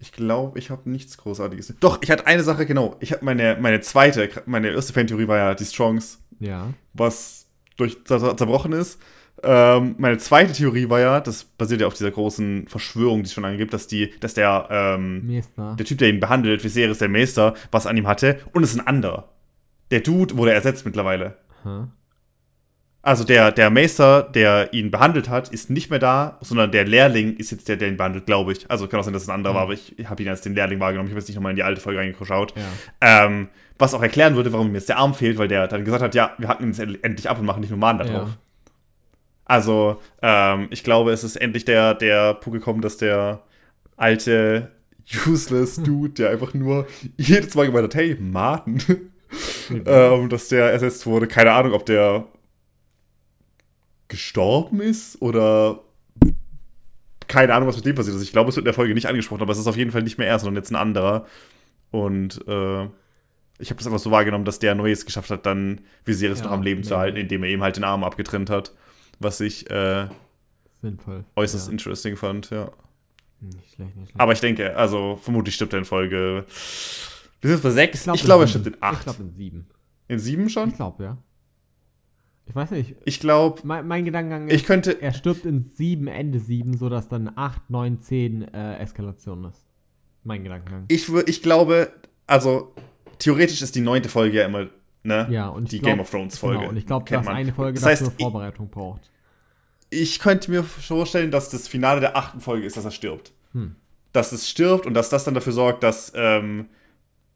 Ich glaube, ich habe nichts Großartiges. Doch, ich hatte eine Sache, genau. Ich habe meine, meine zweite, meine erste Fan-Theorie war ja die Strongs. Ja. Was durch zerbrochen ist. Ähm, meine zweite Theorie war ja, das basiert ja auf dieser großen Verschwörung, die es schon angibt, dass die, dass der, ähm, der Typ, der ihn behandelt, Viserys der Meister, was an ihm hatte, und es ist ein anderer. Der Dude wurde ersetzt mittlerweile. Huh. Also der, der Meister, der ihn behandelt hat, ist nicht mehr da, sondern der Lehrling ist jetzt der, der ihn behandelt, glaube ich. Also kann auch sein, dass es ein anderer mhm. war, aber ich habe ihn als den Lehrling wahrgenommen. Ich habe jetzt nicht nochmal in die alte Folge reingeschaut. Ja. Ähm, was auch erklären würde, warum ihm jetzt der Arm fehlt, weil der dann gesagt hat, ja, wir hacken ihn jetzt endlich ab und machen nicht nur Mahn da drauf. Ja. Also, ähm, ich glaube, es ist endlich der, der Punkt gekommen, dass der alte, useless Dude, der einfach nur jedes Mal gemeint hat, hey, Martin, *laughs* *laughs* ähm, dass der ersetzt wurde. Keine Ahnung, ob der gestorben ist oder keine Ahnung, was mit dem passiert ist. Ich glaube, es wird in der Folge nicht angesprochen, aber es ist auf jeden Fall nicht mehr er, sondern jetzt ein anderer. Und äh, ich habe das einfach so wahrgenommen, dass der Neues geschafft hat, dann Viserys ja, noch am Leben nee, zu halten, indem er ihm halt den Arm abgetrennt hat. Was ich äh, äußerst ja. interesting fand, ja. Nicht schlecht, nicht schlecht. Aber ich denke, also vermutlich stirbt er in Folge. Wir sind jetzt bei sechs. Ich glaube, glaub, er stirbt in acht. Ich glaube in sieben. In sieben schon? Ich glaube, ja. Ich weiß nicht. Ich glaube. Mein, mein, Gedankengang ist, ich könnte, er stirbt in 7, Ende 7, sodass dann 8, 9, 10 äh, Eskalation ist. Mein Gedankengang. Ich, ich glaube, also theoretisch ist die neunte Folge ja immer ne? ja, und die glaub, Game of Thrones Folge. Genau, und ich glaube, dass man. eine Folge das heißt, dafür Vorbereitung braucht. Ich könnte mir vorstellen, dass das Finale der achten Folge ist, dass er stirbt. Hm. Dass es stirbt und dass das dann dafür sorgt, dass ähm,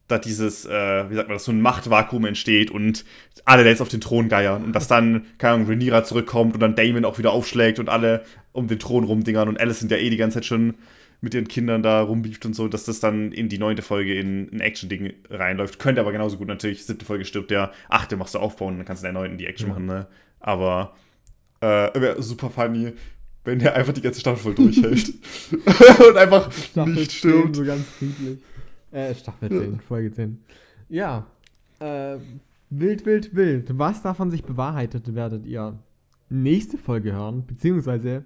da dieses, äh, wie sagt man das, so ein Machtvakuum entsteht und alle jetzt auf den Thron geiern und dass dann, keine Ahnung, Rhaenyra zurückkommt und dann Damon auch wieder aufschlägt und alle um den Thron rumdingern und Alice sind ja eh die ganze Zeit schon mit ihren Kindern da rumbieft und so, dass das dann in die neunte Folge in ein Action-Ding reinläuft. Könnte aber genauso gut natürlich, siebte Folge stirbt der, achte machst du aufbauen, dann kannst du in der neunten die Action ja. machen, ne? Aber äh, super funny, wenn der einfach die ganze Staffel voll durchhält. *laughs* *laughs* und einfach Staffel nicht stirbt. so ganz friedlich. Äh, Staffel 10, ja. Folge 10. Ja. Äh, wild, wild, wild. Was davon sich bewahrheitet, werdet ihr nächste Folge hören, beziehungsweise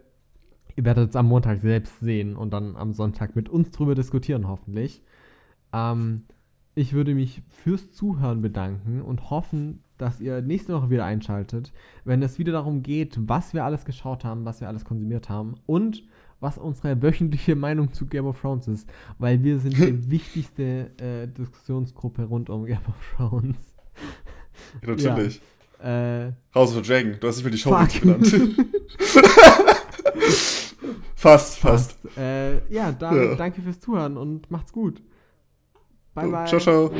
ihr werdet es am Montag selbst sehen und dann am Sonntag mit uns drüber diskutieren, hoffentlich. Ähm, ich würde mich fürs Zuhören bedanken und hoffen, dass ihr nächste Woche wieder einschaltet, wenn es wieder darum geht, was wir alles geschaut haben, was wir alles konsumiert haben und was unsere wöchentliche Meinung zu Game of Thrones ist, weil wir sind die *laughs* wichtigste äh, Diskussionsgruppe rund um Game of Thrones. natürlich. Ja, äh, House of the Dragon, du hast nicht mehr die Show genannt. *laughs* fast, fast. fast. Äh, ja, dann ja. danke fürs Zuhören und macht's gut. Bye, bye. Ciao, ciao.